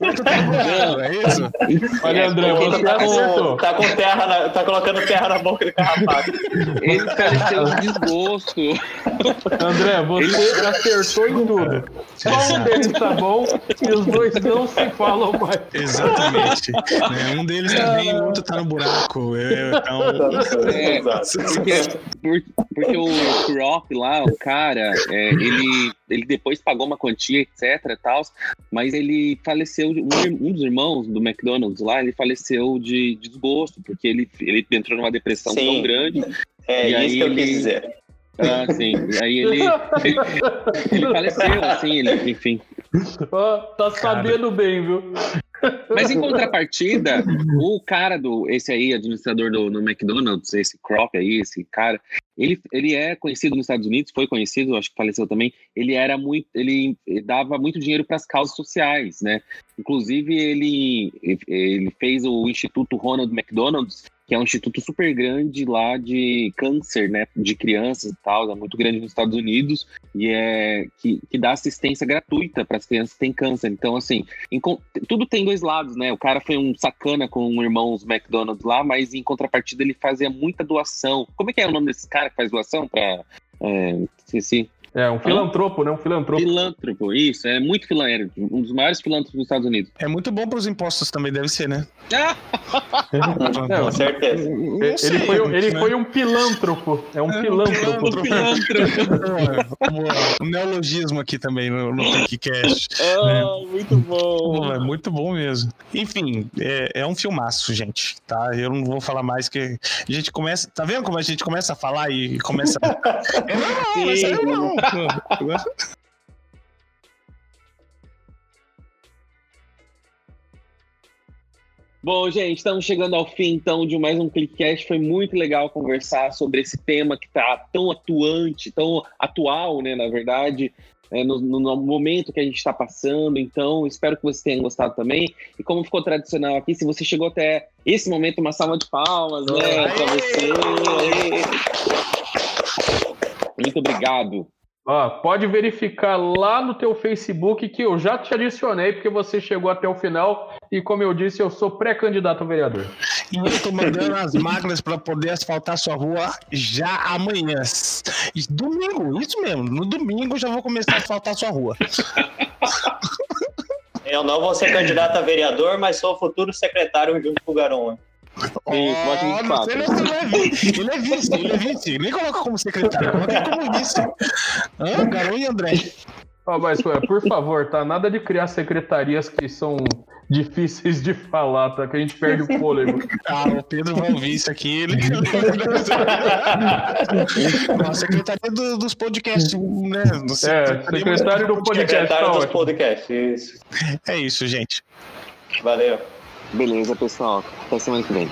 O outro tá bravo, é isso? Olha, André, Porque você tá, com, tá com terra, na- tá colocando terra na boca do carrapato. Ele faleceu de desgosto. André, você acertou em tudo. Só um deles tá bom e os dois não se falam mais. Exatamente. (laughs) Né, Um deles tá bem, o outro tá no buraco. É, (laughs) É, Exato. porque, por- porque o Croc lá, o cara, é, ele ele depois pagou uma quantia, etc, tal, mas ele faleceu, um, um, dos irmãos do McDonald's lá, ele faleceu de, de desgosto, porque ele, ele entrou numa depressão sim. tão grande. É isso que eu ele, quis dizer. Ah, sim. Aí ele, ele, (laughs) ele faleceu, assim, ele, enfim. Oh, tá sabendo cara. bem, viu? Mas em contrapartida, o cara do. Esse aí, administrador do no McDonald's, esse Croc aí, esse cara, ele, ele é conhecido nos Estados Unidos, foi conhecido, acho que faleceu também. Ele era muito. Ele dava muito dinheiro para as causas sociais, né? Inclusive, ele, ele fez o Instituto Ronald McDonald's, que é um instituto super grande lá de câncer, né, de crianças e tal, é muito grande nos Estados Unidos e é que, que dá assistência gratuita para as crianças que têm câncer. Então, assim, em, tudo tem dois lados, né? O cara foi um sacana com o irmão os McDonald's lá, mas em contrapartida ele fazia muita doação. Como é que é o nome desse cara que faz doação para é, esqueci. É, um filantropo, né? Um filantropo. Filântropo, isso. É muito filântropo. Um dos maiores filântropos dos Estados Unidos. É muito bom para os impostos também, deve ser, né? (laughs) Não, com certeza. Ele, sei, foi, ele né? foi um pilântropo. É um é, pilântropo. Um pilântropo. (laughs) um neologismo aqui também no, no TechCast. (laughs) Ah, né? muito bom. É muito bom mesmo. Enfim, é, é um filmaço, gente. Tá? Eu não vou falar mais que a gente começa. Tá vendo como a gente começa a falar e começa. é, não, mas é, não. Bom, gente, estamos chegando ao fim então de mais um ClickCast. Foi muito legal conversar sobre esse tema que está tão atuante, tão atual, né? Na verdade, é, no, no, momento que a gente está passando. Então, espero que vocês tenham gostado também. E como ficou tradicional aqui, se você chegou até esse momento, uma salva de palmas, né? Para você. Muito obrigado. Ó, pode verificar lá no teu Facebook que eu já te adicionei porque você chegou até o final e como eu disse, eu sou pré-candidato a vereador. E eu tô mandando as máquinas para poder asfaltar sua rua já amanhã. Domingo, isso mesmo. No domingo já vou começar a asfaltar sua rua. Eu não vou ser candidato a vereador, mas sou futuro secretário junto com o Garon. Oh, ele, é vice, ele é vice, ele é vice. Nem coloca como secretário, coloca como vice. Ah, Garou e André. Oh, mas, por favor, tá? Nada de criar secretarias que são difíceis de falar, tá? Que a gente perde o fôlego. Ah, o Pedro vai ouvir isso aqui. Ele... A secretaria do, dos podcasts, né? Do é, secretário do podcast. Secretário tá dos podcasts, isso. É isso, gente. Valeu. Beleza, pessoal. Até semana que vem.